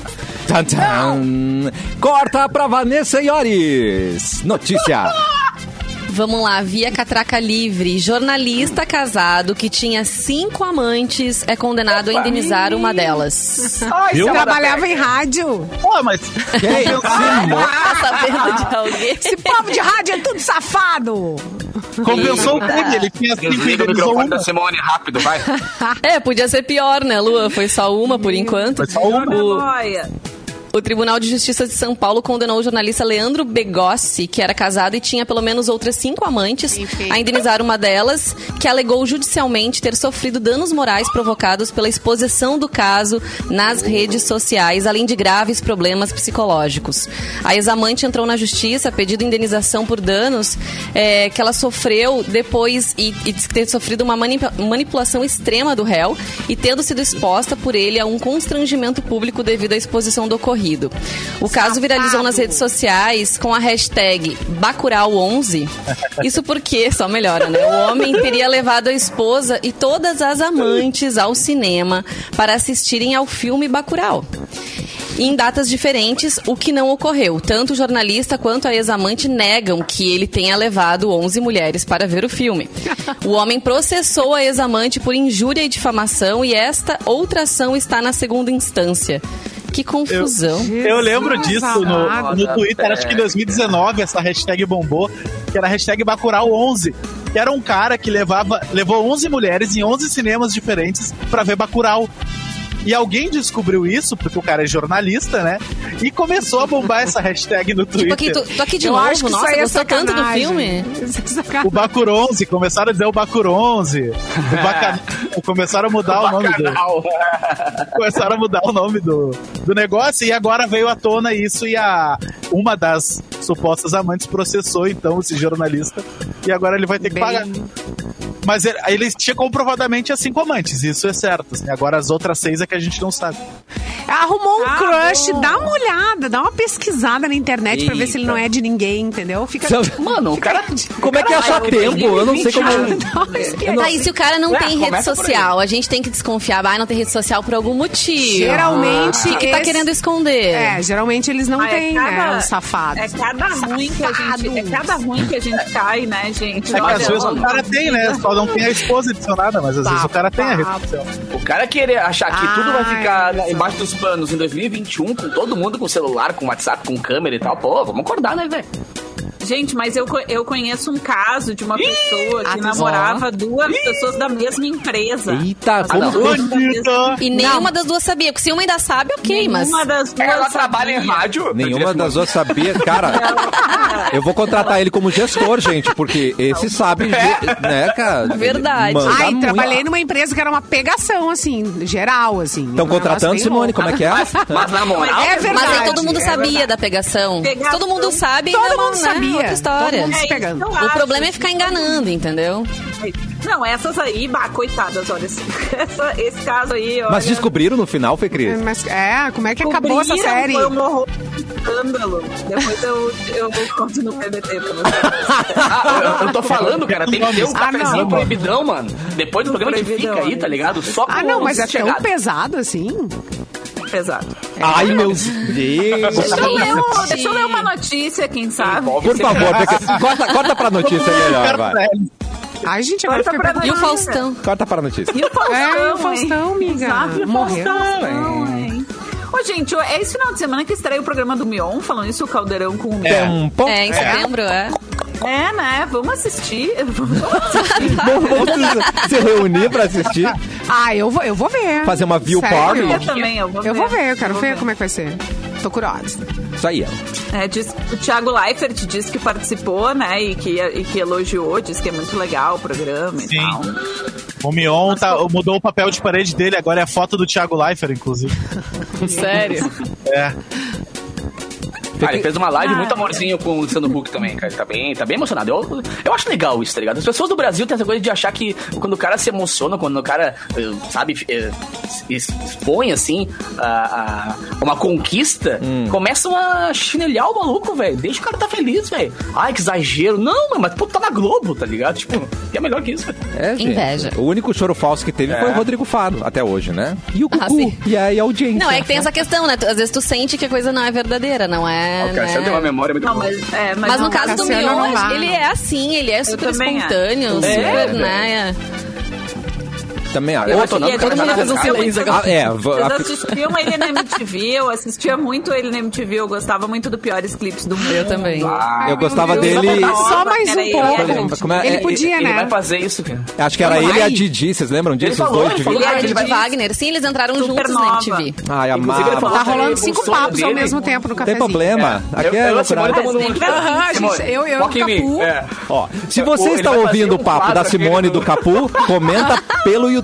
Tan, tan. Corta pra Vanessa Iores. Notícia. Vamos lá, via catraca livre. Jornalista casado que tinha cinco amantes é condenado a indenizar uma delas. Ai, se ela Trabalhava em rádio. Pô, mas Tá sabendo de alguém? Esse povo de rádio é tudo safado. compensou o crime. Ele tinha cinco indenizou uma. da Simone, rápido, vai. É, podia ser pior, né, Lua? Foi só uma por enquanto. Foi só uma. O, Olha, O Tribunal de Justiça de São Paulo condenou o jornalista Leandro Begossi, que era casado e tinha pelo menos outras cinco amantes, Enfim. a indenizar uma delas, que alegou judicialmente ter sofrido danos morais provocados pela exposição do caso nas redes sociais, além de graves problemas psicológicos. A ex-amante entrou na justiça pedindo indenização por danos eh, que ela sofreu depois e, e ter sofrido uma mani- manipulação extrema do réu e tendo sido exposta por ele a um constrangimento público devido à exposição do ocorrido. O caso viralizou nas redes sociais com a hashtag Bacurau11. Isso porque, só melhora, né? O homem teria levado a esposa e todas as amantes ao cinema para assistirem ao filme Bacurau. Em datas diferentes, o que não ocorreu. Tanto o jornalista quanto a ex-amante negam que ele tenha levado 11 mulheres para ver o filme. O homem processou a ex-amante por injúria e difamação e esta outra ação está na segunda instância. Que confusão. Eu lembro disso no, no Twitter, acho que em 2019, essa hashtag bombou, que era a hashtag Bacurau11, que era um cara que levava, levou 11 mulheres em 11 cinemas diferentes pra ver Bacurau. E alguém descobriu isso, porque o cara é jornalista, né? E começou a bombar essa hashtag no Tipo aqui, Twitter. tu, tu aqui de Eu acho novo, que nossa, é gostou tanto do filme? É. O Bacur 11, começaram a dizer o Bacur 11. O Bacanal, começaram a mudar o nome do, começaram a mudar o nome do, do negócio e agora veio à tona isso e a uma das supostas amantes processou então esse jornalista e agora ele vai ter que Bem- pagar. Mas ele, tinha comprovadamente as cinco amantes, isso é certo. assim. Agora as outras seis é que a gente não sabe. Arrumou um Ah, crush, bom. dá uma olhada, dá uma pesquisada na internet pra ver se ele Eita. não é de ninguém, entendeu? Fica. Mano, o cara. Como é que é achar tempo? Eu não sei como. Não- Tá, e se o cara não Ué, tem rede aí. social, a gente tem que desconfiar, ah, não tem rede social por algum motivo. Geralmente. O que, que tá querendo esconder? É, geralmente eles não Ah, é têm, né? Os safados. é cada ruim que a gente. É cada ruim que a gente cai, né, gente? É que às vezes o cara tem, né? Só não tem a esposa adicionada, mas às vezes o cara tem a rede social. O cara querer achar que tudo vai Ai, ficar embaixo dos panos em 2021, com todo mundo com celular, com WhatsApp, com câmera e tal, pô, vamos acordar, né, velho? Gente, mas eu, eu conheço um caso de uma pessoa que atenção. namorava duas pessoas da mesma empresa. Eita, Ah, não. como. Bonita! E nenhuma das duas sabia, porque se uma ainda sabe, ok, mas. Uma das duas Ela trabalha em rádio. Nenhuma das duas sabia. Cara, eu vou contratar ele como gestor, gente, porque esse sabe, ge- né, cara? Verdade. Manda Ai, muito. trabalhei numa empresa que era uma pegação, assim, geral, assim. Estão contratando, Simone, como é que é? Mas na moral, É verdade. Mas aí todo mundo é sabia da pegação. Pegação. Todo mundo sabe, Todo não, mundo né, sabia. Outra história. Todo mundo se É, pegando. então, O acho problema é ficar enganando, entendeu? Não, essas aí, bah, coitadas, olha. esse- essa- esse caso aí, olha. Mas descobriram no final, Fê Cris? Mas, é, como é que acabou essa série? Foi um horror, escândalo. Depois eu, eu conto no PBT pra vocês. Ah, eu, eu tô falando, cara, tem que ter um Ah, não. cafezinho proibidão, mano. Depois do programa que fica aí, tá né? ligado? Só Ah, não, mas é tão pesado assim? Pesado. Ai, meu Deus. Deixa eu, ler, um- deixa eu ler uma notícia, quem sabe. Por favor, Cris. corta, corta pra notícia melhor, vai. Ai, gente, agora Corta fica pra E o Faustão? Corta pra notícia. E o Faustão, É, o? Faustão, amiga. Sabe o Morreu. Faustão, hein? Ô, gente, é esse final de semana que estreia o programa do Mion, falando isso, o Caldeirão com o Mion. Tempo. É, em setembro, é. É, né? Vamos assistir. Vamos assistir. Vamos se reunir pra assistir, Ah, eu vou, eu vou ver. fazer uma view Sério? Eu também, eu vou ver. Eu vou ver, eu quero Vou ver como é que vai ser. Tô curiosa. Isso aí, ó. É, diz- o Thiago Leifert disse que participou, né? E que, e que elogiou, disse que é muito legal o programa e Sim. tal. O Mion tá- mudou o papel de parede dele, agora é a foto do Thiago Leifert, inclusive. Sério. É. Cara, ele fez uma live muito amorzinho com o Luciano Huck também, cara. Ele tá bem, tá bem emocionado. Eu, eu acho legal isso, tá ligado? As pessoas do Brasil têm essa coisa de achar que quando o cara se emociona, quando o cara, eh, sabe, eh, expõe, assim, a, a- uma conquista, começam a chinelhar o maluco, velho. Deixa o cara tá feliz, velho. Ai, que exagero. Não, mano, mas pô, tá na Globo, tá ligado? Tipo, que é melhor que isso, velho. É, gente. Inveja. O único choro falso que teve foi o Rodrigo Faro, até hoje, né? E o Ah, Cucu. sim. e aí a audiência. Não, é que tem essa questão, né? Às vezes tu sente que a coisa não é verdadeira, não é né? O Cassiano tem uma memória muito Não, boa. mas, é, mas, Mas não no caso do Mion, dá, ele é assim, ele é super espontâneo, É, super, é. né? Também acho. Eu Outra- tô dando Todo mundo um cara. silêncio Ah, é, Vocês assistiam ele na MTV, eu assistia muito ele na MTV, eu gostava muito do Piores Clipes do Mundo. Eu também. eu gostava dele. Só mais um pouco. ele. É- Ele é- podia, Ele vai né? fazer isso, cara. Acho que era ele e a Didi, vocês lembram disso? Os falou, dois ele de falou. E a Ele Didi vai- Wagner, sim, eles entraram Super juntos nova. na MTV. Ai, amava. Tá rolando cinco papos ao mesmo tempo no Tem cafezinho. problema. É. Aqui Eu- é eu, loucura. Eu- eu e. Capu. É. Ó, se você está ouvindo o papo da Simone e do Capu, comenta pelo YouTube.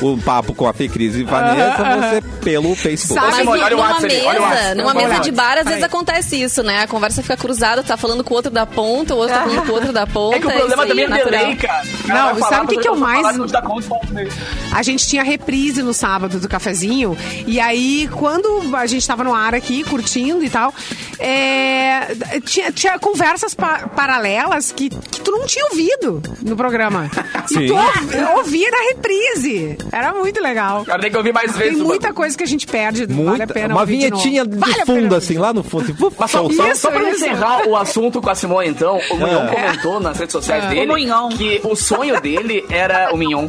O papo com a Fê Cris e Vanessa, você pelo Facebook. Sabe Mas olha o numa WhatsApp ali, olha o mesa, WhatsApp. numa mesa de bar, às vezes acontece isso, né? A conversa fica cruzada, tá falando com o outro da ponta, o outro tá falando com o outro da ponta. É que o problema também é natural. delay, cara. Não, falar, sabe o que que eu vou mais-. A gente tinha reprise no sábado do cafezinho. E aí, quando a gente tava no ar aqui, curtindo e tal, é, tinha, tinha conversas pa- paralelas que, que tu não tinha ouvido no programa. Sim. E tu ouv- ouvia na reprise. Era muito legal. Cara, tem que ouvir mais vezes. Tem muita bagulho. coisa que a gente perde. vale a Muita, pena uma ouvir de vinhetinha novo. de Vale a fundo, assim, lá no fundo. assim, uf, Mas só, soltando. só, Isso, só pra isso. encerrar o assunto com a Simone, então, o Mignon É. comentou nas redes sociais É. dele que o sonho dele era o Mignon.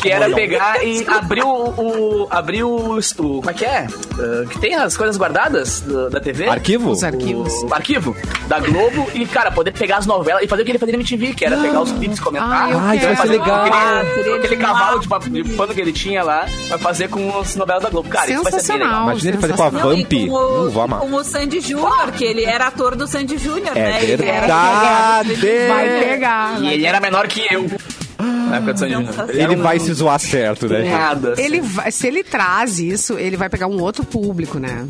Que era pegar e abrir o. o abrir o. o- Como é que é? Uh, que tem as coisas guardadas do- da TV. Arquivo? Os arquivos. O arquivo da Globo e, cara, poder pegar as novelas e fazer o que ele fazia na MTV, que era pegar os clipes, comentar. Ah, Ai, vai ser legal. Ah, seria Aquele demais. cavalo de, de pano que ele tinha lá, vai fazer com as novelas da Globo. Cara, isso vai ser bem legal. Sensacional. Imagina ele fazer com a sensacional. Não, e Vamp. com o, Uh, com o Sandy Júnior, que ele era ator do Sandy Júnior, É né? Ele era- verdade. Vai pegar. E ele era menor que eu. Na época do Sandy Júnior. Ele vai se zoar certo, né? Ele vai- se ele traz isso, ele vai pegar um outro público, né?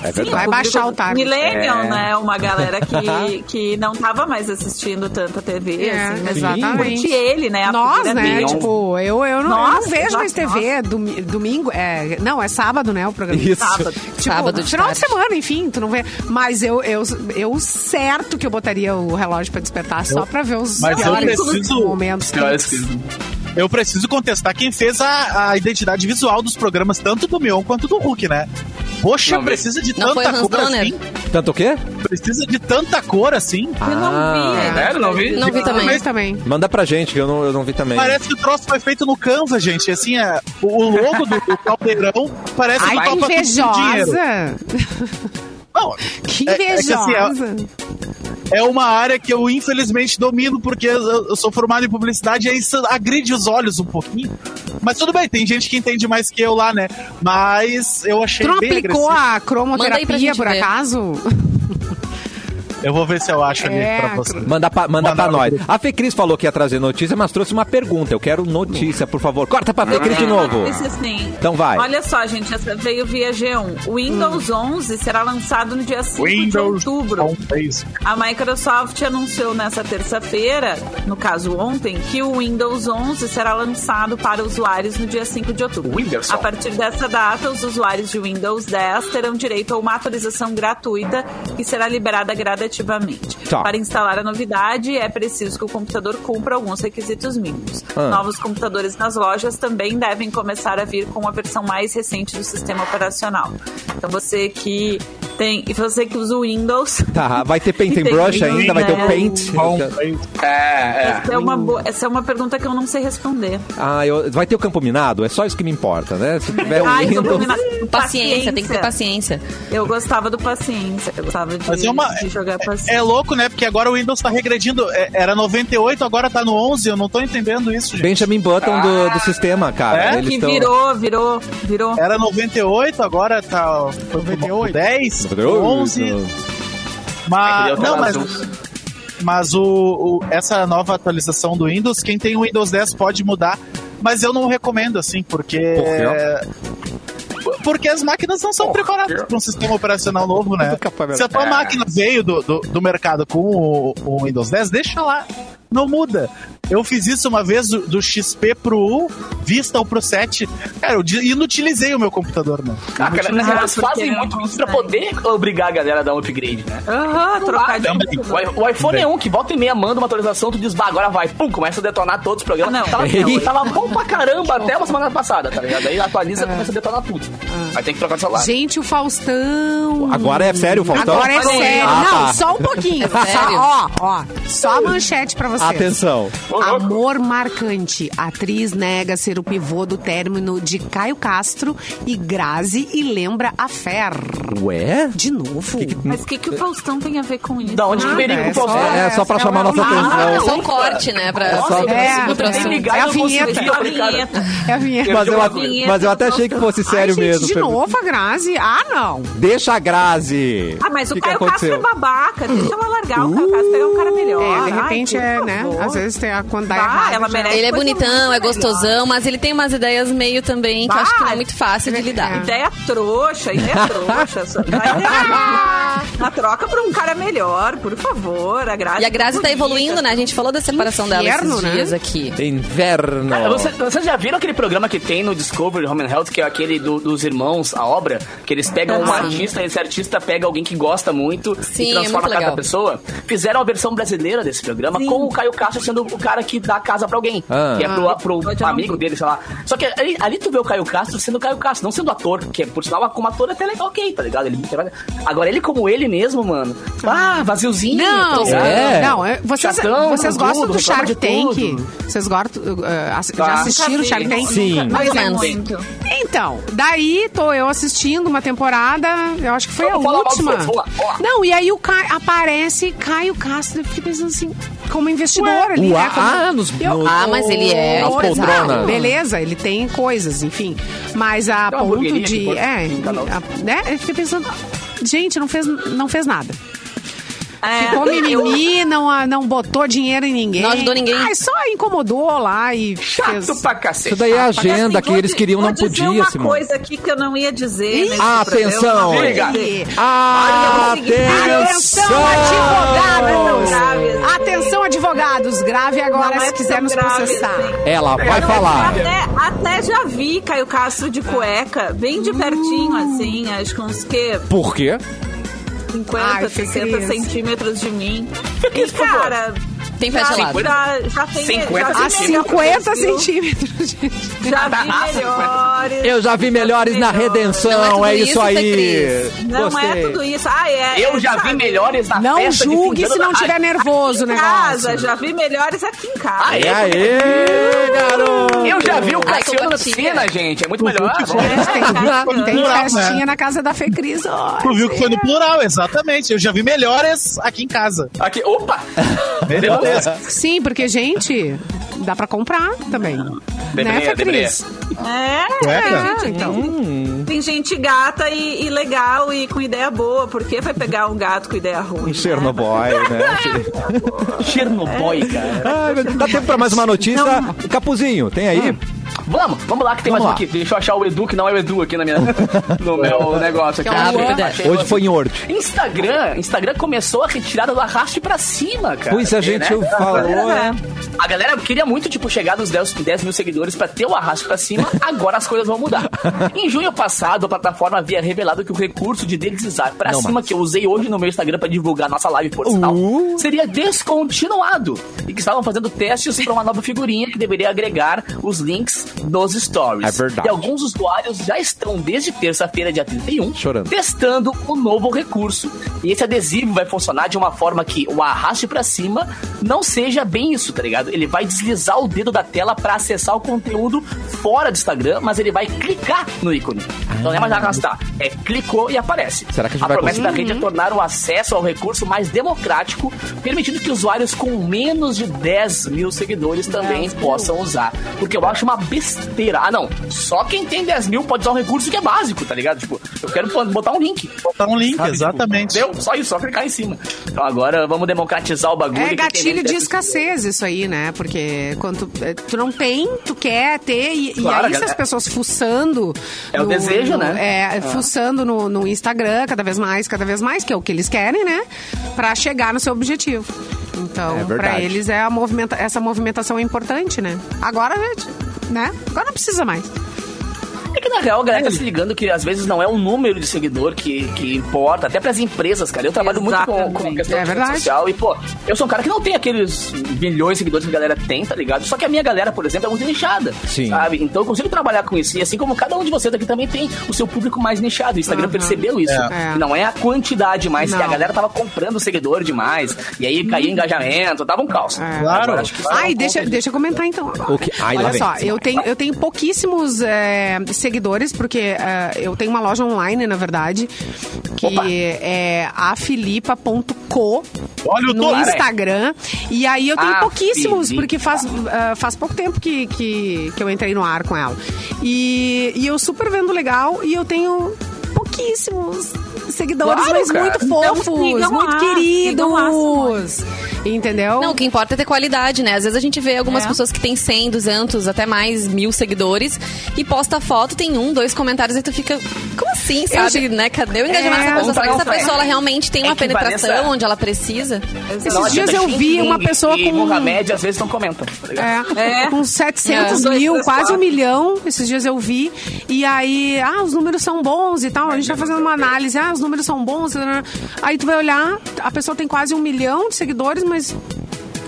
É Vai verdade. baixar o target. Millennial, É. né? Uma galera que, que não tava mais assistindo tanta TV, É, assim, mas exatamente. curte ele, né? A Nós, né? dele. Tipo, eu, eu, não, eu não Nossa, vejo mais nossa, TV. Domi- domingo, é, não, é sábado, né? O programa. Isso. Sábado. Tipo, Sábado de final de tarde. semana, enfim, tu não vê. Mas eu, eu, eu certo que eu botaria o relógio pra despertar só pra ver os Mas eu preciso- momentos. Piores que- que- Eu preciso contestar quem fez a, a identidade visual dos programas, tanto do Mion quanto do Hulk, né? Poxa, Não, precisa de Não tanta cor Donner? assim? Tanto o quê? Precisa de tanta cor assim? Eu não vi. Ah. Sério, não vi? Não vi também. Manda pra gente, que eu não, eu não vi também. Parece que o troço foi feito no Canva, gente. Assim, é, o logo do, do caldeirão parece Ai, que topa tudo de dinheiro. invejosa! Não, Que É- é que assim, invejosa! É uma área que eu infelizmente domino, porque eu, eu sou formado em publicidade e aí isso agride os olhos um pouquinho. Mas tudo bem, tem gente que entende mais que eu lá, né? Mas eu achei Tu não bem aplicou agressivo. a cromoterapia, por ver. acaso? Eu vou ver se eu acho ali É, pra você. Manda, pra, manda pra nós. A Fê Cris falou que ia trazer notícia, mas trouxe uma pergunta. Eu quero notícia, por favor. Corta pra Fê Cris de novo. Isso assim. Então vai. Olha só, gente, essa veio via G1. O Windows 11 será lançado no dia 5 Windows de outubro. on face. A Microsoft anunciou nessa terça-feira, no caso ontem, que o Windows 11 será lançado para usuários no dia 5 de outubro. Windows. A partir dessa data, os usuários de Windows 10 terão direito a uma atualização gratuita que será liberada gradativamente. Tá. Para instalar a novidade, é preciso que o computador cumpra alguns requisitos mínimos. Ah. Novos computadores nas lojas também devem começar a vir com a versão mais recente do sistema operacional. Então você que tem, e você que usa o Windows, Tá, vai ter Paint and Brush Windows, ainda, vai ter o né? Paint. Bom, É, é. Essa é, uma boa- essa é uma pergunta que eu não sei responder. Ah, eu- vai ter o campo minado? É só isso que me importa, né? Se tiver o Ai, tô Windows... combinando. Paciência, tem que ter paciência. Eu gostava do paciência, eu gostava de, Mas é uma. de jogar paciência. É louco, né? Porque agora o Windows tá regredindo. É- Era 98, agora tá no 11. Eu não tô entendendo isso, gente. Benjamin Button do, do sistema, cara. É? Eles que tão- virou, virou, virou. Era 98, agora tá. Foi 98? 10, 11. Mas. É deu Não, mas. Mas o, o- essa nova atualização do Windows, quem tem o Windows 10 pode mudar. Mas eu não recomendo, assim, porque. Por? Porque as máquinas não são preparadas para um sistema operacional novo, né? Se a tua É. máquina veio do, do, do mercado com o, o Windows 10, deixa lá. Não muda. Eu fiz isso uma vez do, do XP pro U, Vista ou pro 7. Cara, eu inutilizei o meu computador, mano. Ah, cara, eles porque fazem não muito isso pra poder obrigar a galera a dar um upgrade, né? Aham, trocar de. O, i- o iPhone é um que volta e meia manda uma atualização, tu diz, bah, agora vai, pum, começa a detonar todos os programas. Ah, não. Tava, tava bom pra caramba até uma semana passada, tá ligado? Aí atualiza e começa a detonar tudo. Aí tem que trocar de celular. Gente, o Faustão. Agora é sério, Faustão? Agora é sério. Ah, Não, tá. só um pouquinho. sério? Só, ó, ó. Só a manchete pra vocês. Atenção. Amor marcante. Atriz nega ser o pivô do término de Caio Castro e Grazi e lembra a Fer. Ué? De novo? Mas o que, que o Faustão tem a ver com isso? Da onde que veria com é o Faustão? só- É só pra chamar nossa Ah, atenção. É só um corte, né? Pra é, ligar É e a não vinheta. É a vinheta. É a vinheta. Mas eu, vinheta mas eu até achei que fosse sério Ai, gente, mesmo. de novo a Grazi? Ah, não. Deixa a Grazi. Ah, mas o, que que Caio Castro é babaca. Deixa ela largar. O Caio Castro é um cara melhor. É, de repente é, né? Às vezes tem a, quando dá Bah, errado. ela merece. Ele é bonitão, é melhor. gostosão, mas ele tem umas ideias meio também que eu acho que não é muito fácil de lidar. Ideia trouxa, ideia trouxa. Só- Na troca pra um cara melhor, por favor. A Grazi, E a Grazi tá bonita. evoluindo, né? A gente falou da separação dela Inferno, esses né? dias aqui. Inverno. Cara, você- vocês já viram aquele programa que tem no Discovery Home and Health, que é aquele do- dos irmãos, a obra? Que eles pegam um Ah. artista, e esse artista pega alguém que gosta muito Sim, e é transforma muito a casa legal. da pessoa. Fizeram a versão brasileira desse programa com o Caio Castro sendo o cara que dá casa pra alguém. Ah. Que é pro, pro Pode não amigo dele, sei lá. Só que ali, ali tu vê o Caio Castro sendo o Caio Castro, não sendo ator, que por sinal, como ator até legal, ok, tá ligado? Ele, agora ele como ele mesmo, mano. Ah, vaziozinho. Não, tá? É. não, é- vocês, Chatão, vocês tudo, gostam do Shark Tank? Vocês gostam, uh, ass- Tá. já assistiram Shark Tank? Sim. Mais ou menos. muito. Então, daí tô eu assistindo uma temporada, eu acho que foi a falar última. vamos vamos. Não, e aí o Ca... aparece Caio Castro, eu fiquei pensando assim, como investidor ali, Ué, né? Como... ah, nos- Eu- Ah, mas ele é Nas Pois, poltronas. não, beleza, ele tem coisas, enfim. Mas a uma ponto de. É, a- né? Eu fiquei pensando. Gente, não fez, não fez nada. É, Ficou mimimi, não, ah, não botou dinheiro em ninguém. Não ajudou ninguém. Ai, só incomodou lá e Chato fez. pra cacete. Isso daí é a Mas, assim, agenda que eles queriam, vou não dizer podia, uma Simone. coisa aqui que eu não ia dizer. Atenção. Diga. Atenção! Atenção, advogados! grave. Atenção, advogados! Grave agora Não é se quiser tão nos grave, processar. assim. Ela vai Não, falar. Até, até já vi Caio Castro de cueca, bem de pertinho, assim, acho que uns que Por quê? 50, Ai, Fê 60 Cris. centímetros de mim. E, cara, Tem pé já, gelado. já, já tem 50 já vi melhores, 50 viu? centímetros, gente. Já vi melhores. Eu já vi melhores na redenção, Não é tudo é isso isso, aí. Não é tudo isso. Ah, é, Eu é, já vi sabe? melhores na Não festa de julgue se não tiver nervoso o Em casa, negócio. já vi melhores aqui em casa. Ah, é? Aê, garoto! Eu já vi o Cassiano na piscina, gente. É muito melhor. Tem, tem né? festinha na casa da Fê Cris. ó. Tu viu que foi no plural, exatamente. Eu já vi melhores aqui em casa. Aqui, opa! Sim, porque, gente, dá pra comprar também. né, Fê deveria. Cris? É, é, gente, então. Tem gente gata e, e legal e com ideia boa. Por que vai pegar um gato com ideia ruim? Um Chernobyl, né? Chernobyl, cara. Ai, meu Deus. Dá tempo pra mais uma notícia? Capuzinho, tem aí? Vamos, vamos lá que tem Vamos mais lá. um aqui. Deixa eu achar o Edu, que não é o Edu aqui na minha, no meu negócio aqui. Ah, Hoje foi em Word. Instagram, Instagram começou a retirada do arraste pra cima, cara. Pois a gente né? falou, é. A galera queria muito, tipo, chegar nos 10, 10 mil seguidores pra ter o arrasto pra cima, agora as coisas vão mudar. Em junho passado, a plataforma havia revelado que o recurso de deslizar pra Não, cima, mas- que eu usei hoje no meu Instagram pra divulgar nossa live por sinal, Uh. seria descontinuado. E que estavam fazendo testes pra uma nova figurinha que deveria agregar os links dos stories. É verdade. E alguns usuários já estão desde terça-feira, dia 31, Chorando. testando o novo recurso. E esse adesivo vai funcionar de uma forma que o arraste pra cima não seja bem isso, tá ligado? Ele vai deslizar o dedo da tela pra acessar o conteúdo fora do Instagram, mas ele vai clicar no ícone. Então não é mais arrastar, é clicou e aparece. Será que a gente vai promessa da conseguir? rede é tornar o acesso ao recurso mais democrático, permitindo que usuários com menos de 10 mil seguidores também possam usar. Porque eu acho uma besteira. Ah, não. Só quem tem 10 mil pode usar um recurso que é básico, tá ligado? Tipo, eu quero botar um link. Botar um link, Sabe, exatamente. Tipo, deu? Só isso, só clicar em cima. Então agora vamos democratizar o bagulho. É gatilho de escassez isso aí, né? Porque quando tu, eh, tu não tem, tu quer ter, e, e Claro, aí se as pessoas fuçando... É o desejo, no- né? É, fuçando no, no Instagram, cada vez mais, cada vez mais, que é o que eles querem, né? Pra chegar no seu objetivo. Então, É pra verdade. eles é a movimenta essa movimentação é importante, né? Agora, né? Agora não precisa mais. É que na real a galera tá se ligando que às vezes não é o número de seguidor que, que importa, até pras empresas, cara. Eu trabalho muito com, com Exatamente. questão É de rede verdade. social e, pô, eu sou um cara que não tem aqueles milhões de seguidores que a galera tem, tá ligado? Só que a minha galera, por exemplo, é muito nichada. Sim. Sabe? Então eu consigo trabalhar com isso. E assim como cada um de vocês aqui também tem o seu público mais nichado. O Instagram percebeu isso. É. Que não é a quantidade mais, que a galera tava comprando seguidor demais. E aí caía engajamento, tava um caos. É. Claro. Agora, acho que isso é Ai, deixa, deixa eu comentar então. agora. O que- Ai, Olha vem. só, eu tenho, eu tenho pouquíssimos é, seguidores, porque é, eu tenho uma loja online, na verdade, que Opa. é afilipa.co Olha o no. Instagram. E aí eu tenho Ah, pouquíssimos, Filipa. porque faz, ah, faz pouco tempo que, que, que eu entrei no ar com ela. E, e eu super vendo legal e eu tenho pouquíssimos seguidores, Claro, mas cara. muito Então fofos, sigam muito lá, queridos. Entendeu? Não, o que importa é ter qualidade, né? Às vezes a gente vê algumas É. pessoas que têm 100, 200, até mais mil seguidores e posta foto, tem um, dois comentários e tu fica, como assim, sabe? né? Cadê o engajamento É, dessa pessoa? Será que essa não, pessoa ela realmente tem É uma penetração Vanessa, onde ela precisa? Esses Não dias eu vi uma pessoa com... Mohamed às vezes não comentam. Tá? É, É. com 700 É. mil, Dois, quase um milhão. Esses dias eu vi. E aí, ah, os números são bons e tal. A gente tá fazendo uma análise. Ah, os números são bons. Aí tu vai olhar, a pessoa tem quase um milhão de seguidores, mas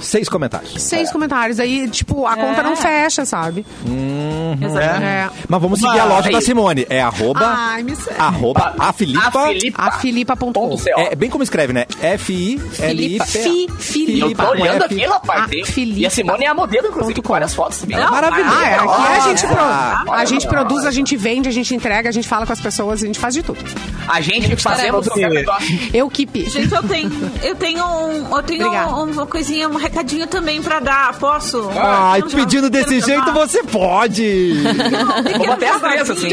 Seis comentários. seis comentários. Aí, tipo, a conta não fecha, sabe? Exatamente. É. Mas vamos seguir a Mas- loja da Simone. É arroba... Ai, me segue. Arroba a Filipa. A Filipa. A. É bem como escreve, né? F-I-L-I-P. Fi, Eu Filipa. tô olhando aqui, rapaz. Ah, Filipa. E a Simone é a modelo, inclusive, com várias fotos. Não, maravilhoso. Ah, é, aqui a gente, pro- Ah, a gente produz, a gente vende, a gente entrega, a gente fala com as pessoas, a gente faz de tudo. A gente fazendo o negócio. Eu keep. Gente, eu tenho, eu tenho, um, eu tenho um- uma coisinha, um recadinho também pra dar. Posso? Ai, já pedindo desse jeito gravar. você pode. Vou bater as três, assim.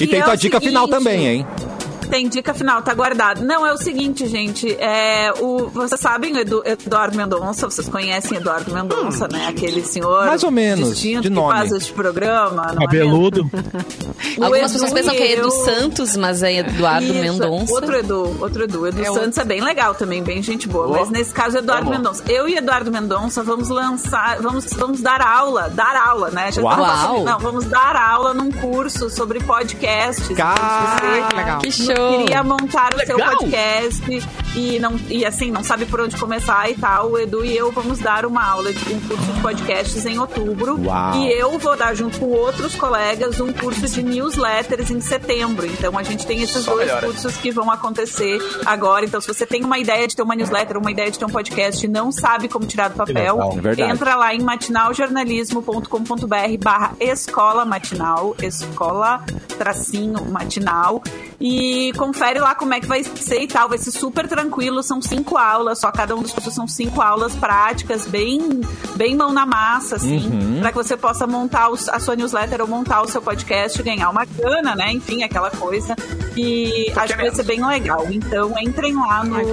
E tem é tua o dica final também, hein? Tem dica final, tá guardado. Não, é o seguinte, gente. É, o, vocês sabem o Edu- Eduardo Mendonça, vocês conhecem Eduardo Mendonça, né? Aquele senhor. Mais ou menos, de que nome. faz este programa. é Cabeludo. O Algumas Edu pessoas pensam que é Edu eu- Santos, mas é Eduardo Isso, Mendonça. Outro Edu, outro Edu. Edu É Santos é bem legal também, bem gente boa. Boa. Mas nesse caso, Eduardo Vamos. Mendonça. Eu e Eduardo Mendonça vamos lançar, vamos, vamos dar aula, dar aula, né? Já Uau. Não, vamos dar aula num curso sobre podcasts. Cara, que legal. Que show! Queria montar o seu Legal. podcast e, não, e assim, não sabe por onde começar e tal. O Edu e eu vamos dar uma aula de um curso de podcasts em outubro. Uau. E eu vou dar junto com outros colegas um curso de newsletters em setembro. Então a gente tem esses Só dois melhora. cursos que vão acontecer agora. Então, se você tem uma ideia de ter uma newsletter, uma ideia de ter um podcast e não sabe como tirar do papel, legal. É entra lá em matinaljornalismo.com.br barra escola matinal, escola tracinho matinal e confere lá como é que vai ser e tal. Vai ser super tranquilo, são cinco aulas, só cada um dos cursos são cinco aulas práticas, bem, bem mão na massa, assim, Uhum. para que você possa montar os- a sua newsletter ou montar o seu podcast, ganhar uma grana, né? Enfim, aquela coisa. E acho que vai ser bem legal. Então entrem lá no Ai,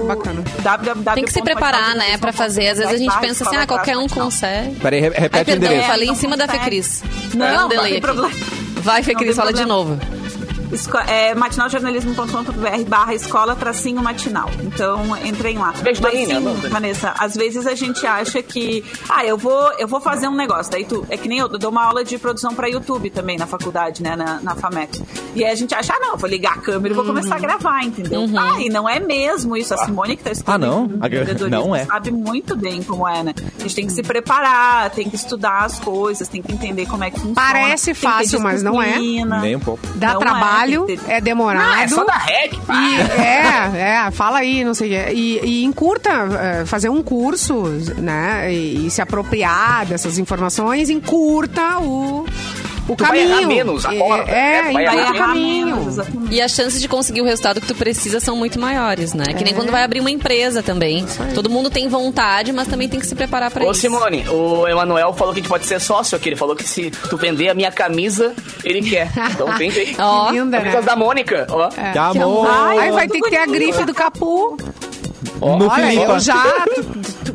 www. Tem que se preparar, né, pra fazer. Às vezes a gente pensa assim, ah, qualquer um consegue. Peraí, re- Ai, repete o perdão, eu endereço. falei em Não cima da. Fecris. Não, um não delay tem problema. Vai, Não Fecris, fala de novo. É, matinaljornalismo.com.br barra escola tracinho matinal. Então, entrem lá. Beijo Mas daí, né, sim, Amanda? Vanessa, às vezes a gente acha que, ah, eu vou, eu vou fazer um negócio. Daí tu, é que nem eu, eu dou uma aula de produção pra YouTube também na faculdade, né, na, na FAMEX. E aí a gente acha, ah, não, eu vou ligar a câmera e vou começar a gravar, entendeu? Ah, e não é mesmo isso. A Simone que tá estudando Ah, não? empreendedorismo Não é. sabe muito bem como é, né? A gente tem que se preparar, tem que estudar as coisas, tem que entender como é que funciona. Parece fácil, mas não é. Nem um pouco. Dá Não é, trabalho, é, demorado. Ah, é só da REC. E, é, é, fala aí, não sei o quê. E, e encurta, é, fazer um curso, né? E, e se apropriar dessas informações, encurta o, o Tu vai caminho. errar menos, a É, é, né? Vai errar caminho. menos, exatamente. E as chances de conseguir o resultado que tu precisa são muito maiores, né? Que nem É. quando vai abrir uma empresa também. Todo mundo tem vontade, mas também tem que se preparar pra Ô, isso. Simone, o Emanuel falou que a gente pode ser sócio aqui. Ele falou que se tu vender a minha camisa, ele quer. Então vende aí. Ó, Linda, né? Da Mônica, ó. Que amor! Aí vai ter que ter a grife do Capu. No Olha, Filipa. eu já.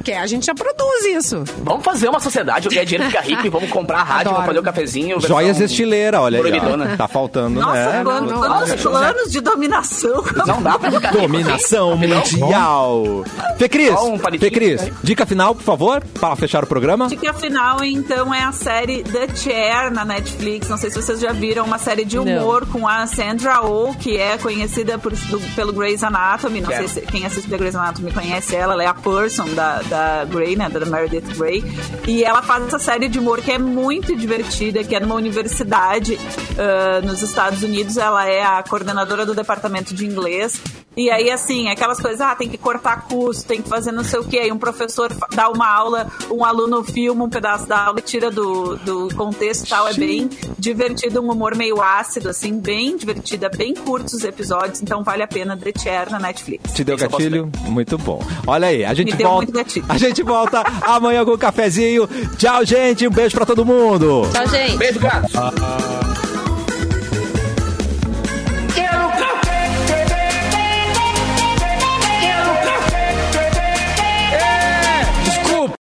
Quer, a gente já produz isso. Vamos fazer uma sociedade, eu ganhar dinheiro ficar rico e vamos comprar a rádio, Adoro. vamos fazer o cafezinho. versão Joias estileira, olha aí. proibidona. ó. Tá faltando, Nossa, né? planos, não, quantos não, planos de dominação. Não dá pra ficar rico Dominação assim, não? mundial. Fê Cris, um palitinho, Fê Cris, dica final, por favor, para fechar o programa. Dica final, então, é a série The Chair na Netflix. Não sei se vocês já viram, uma série de humor com a Sandra Oh, que é conhecida por, do- pelo Grey's Anatomy. Não Quero. sei se quem assiste a Grey's Anatomy conhece ela. Ela é a person da, da Grey, né? Da Meredith Grey. E ela faz essa série de humor que é muito divertida, que é numa universidade ah, nos Estados Unidos. Ela é a coordenadora do departamento de inglês. E aí, assim, aquelas coisas, ah, tem que cortar custo, tem que fazer não sei o quê. Aí um professor dá uma aula, um aluno filma um pedaço da aula e tira do, do contexto e tal. É bem divertido, um humor meio ácido, assim, bem divertido. É bem curtos os episódios, então vale a pena The Chair na Netflix. Te deu gatilho? Muito bom. Olha aí, a gente Me deu volta. muito gatilho. A gente volta amanhã com o cafezinho. Tchau, gente. Um beijo pra todo mundo. Tchau, gente. Beijo, gato.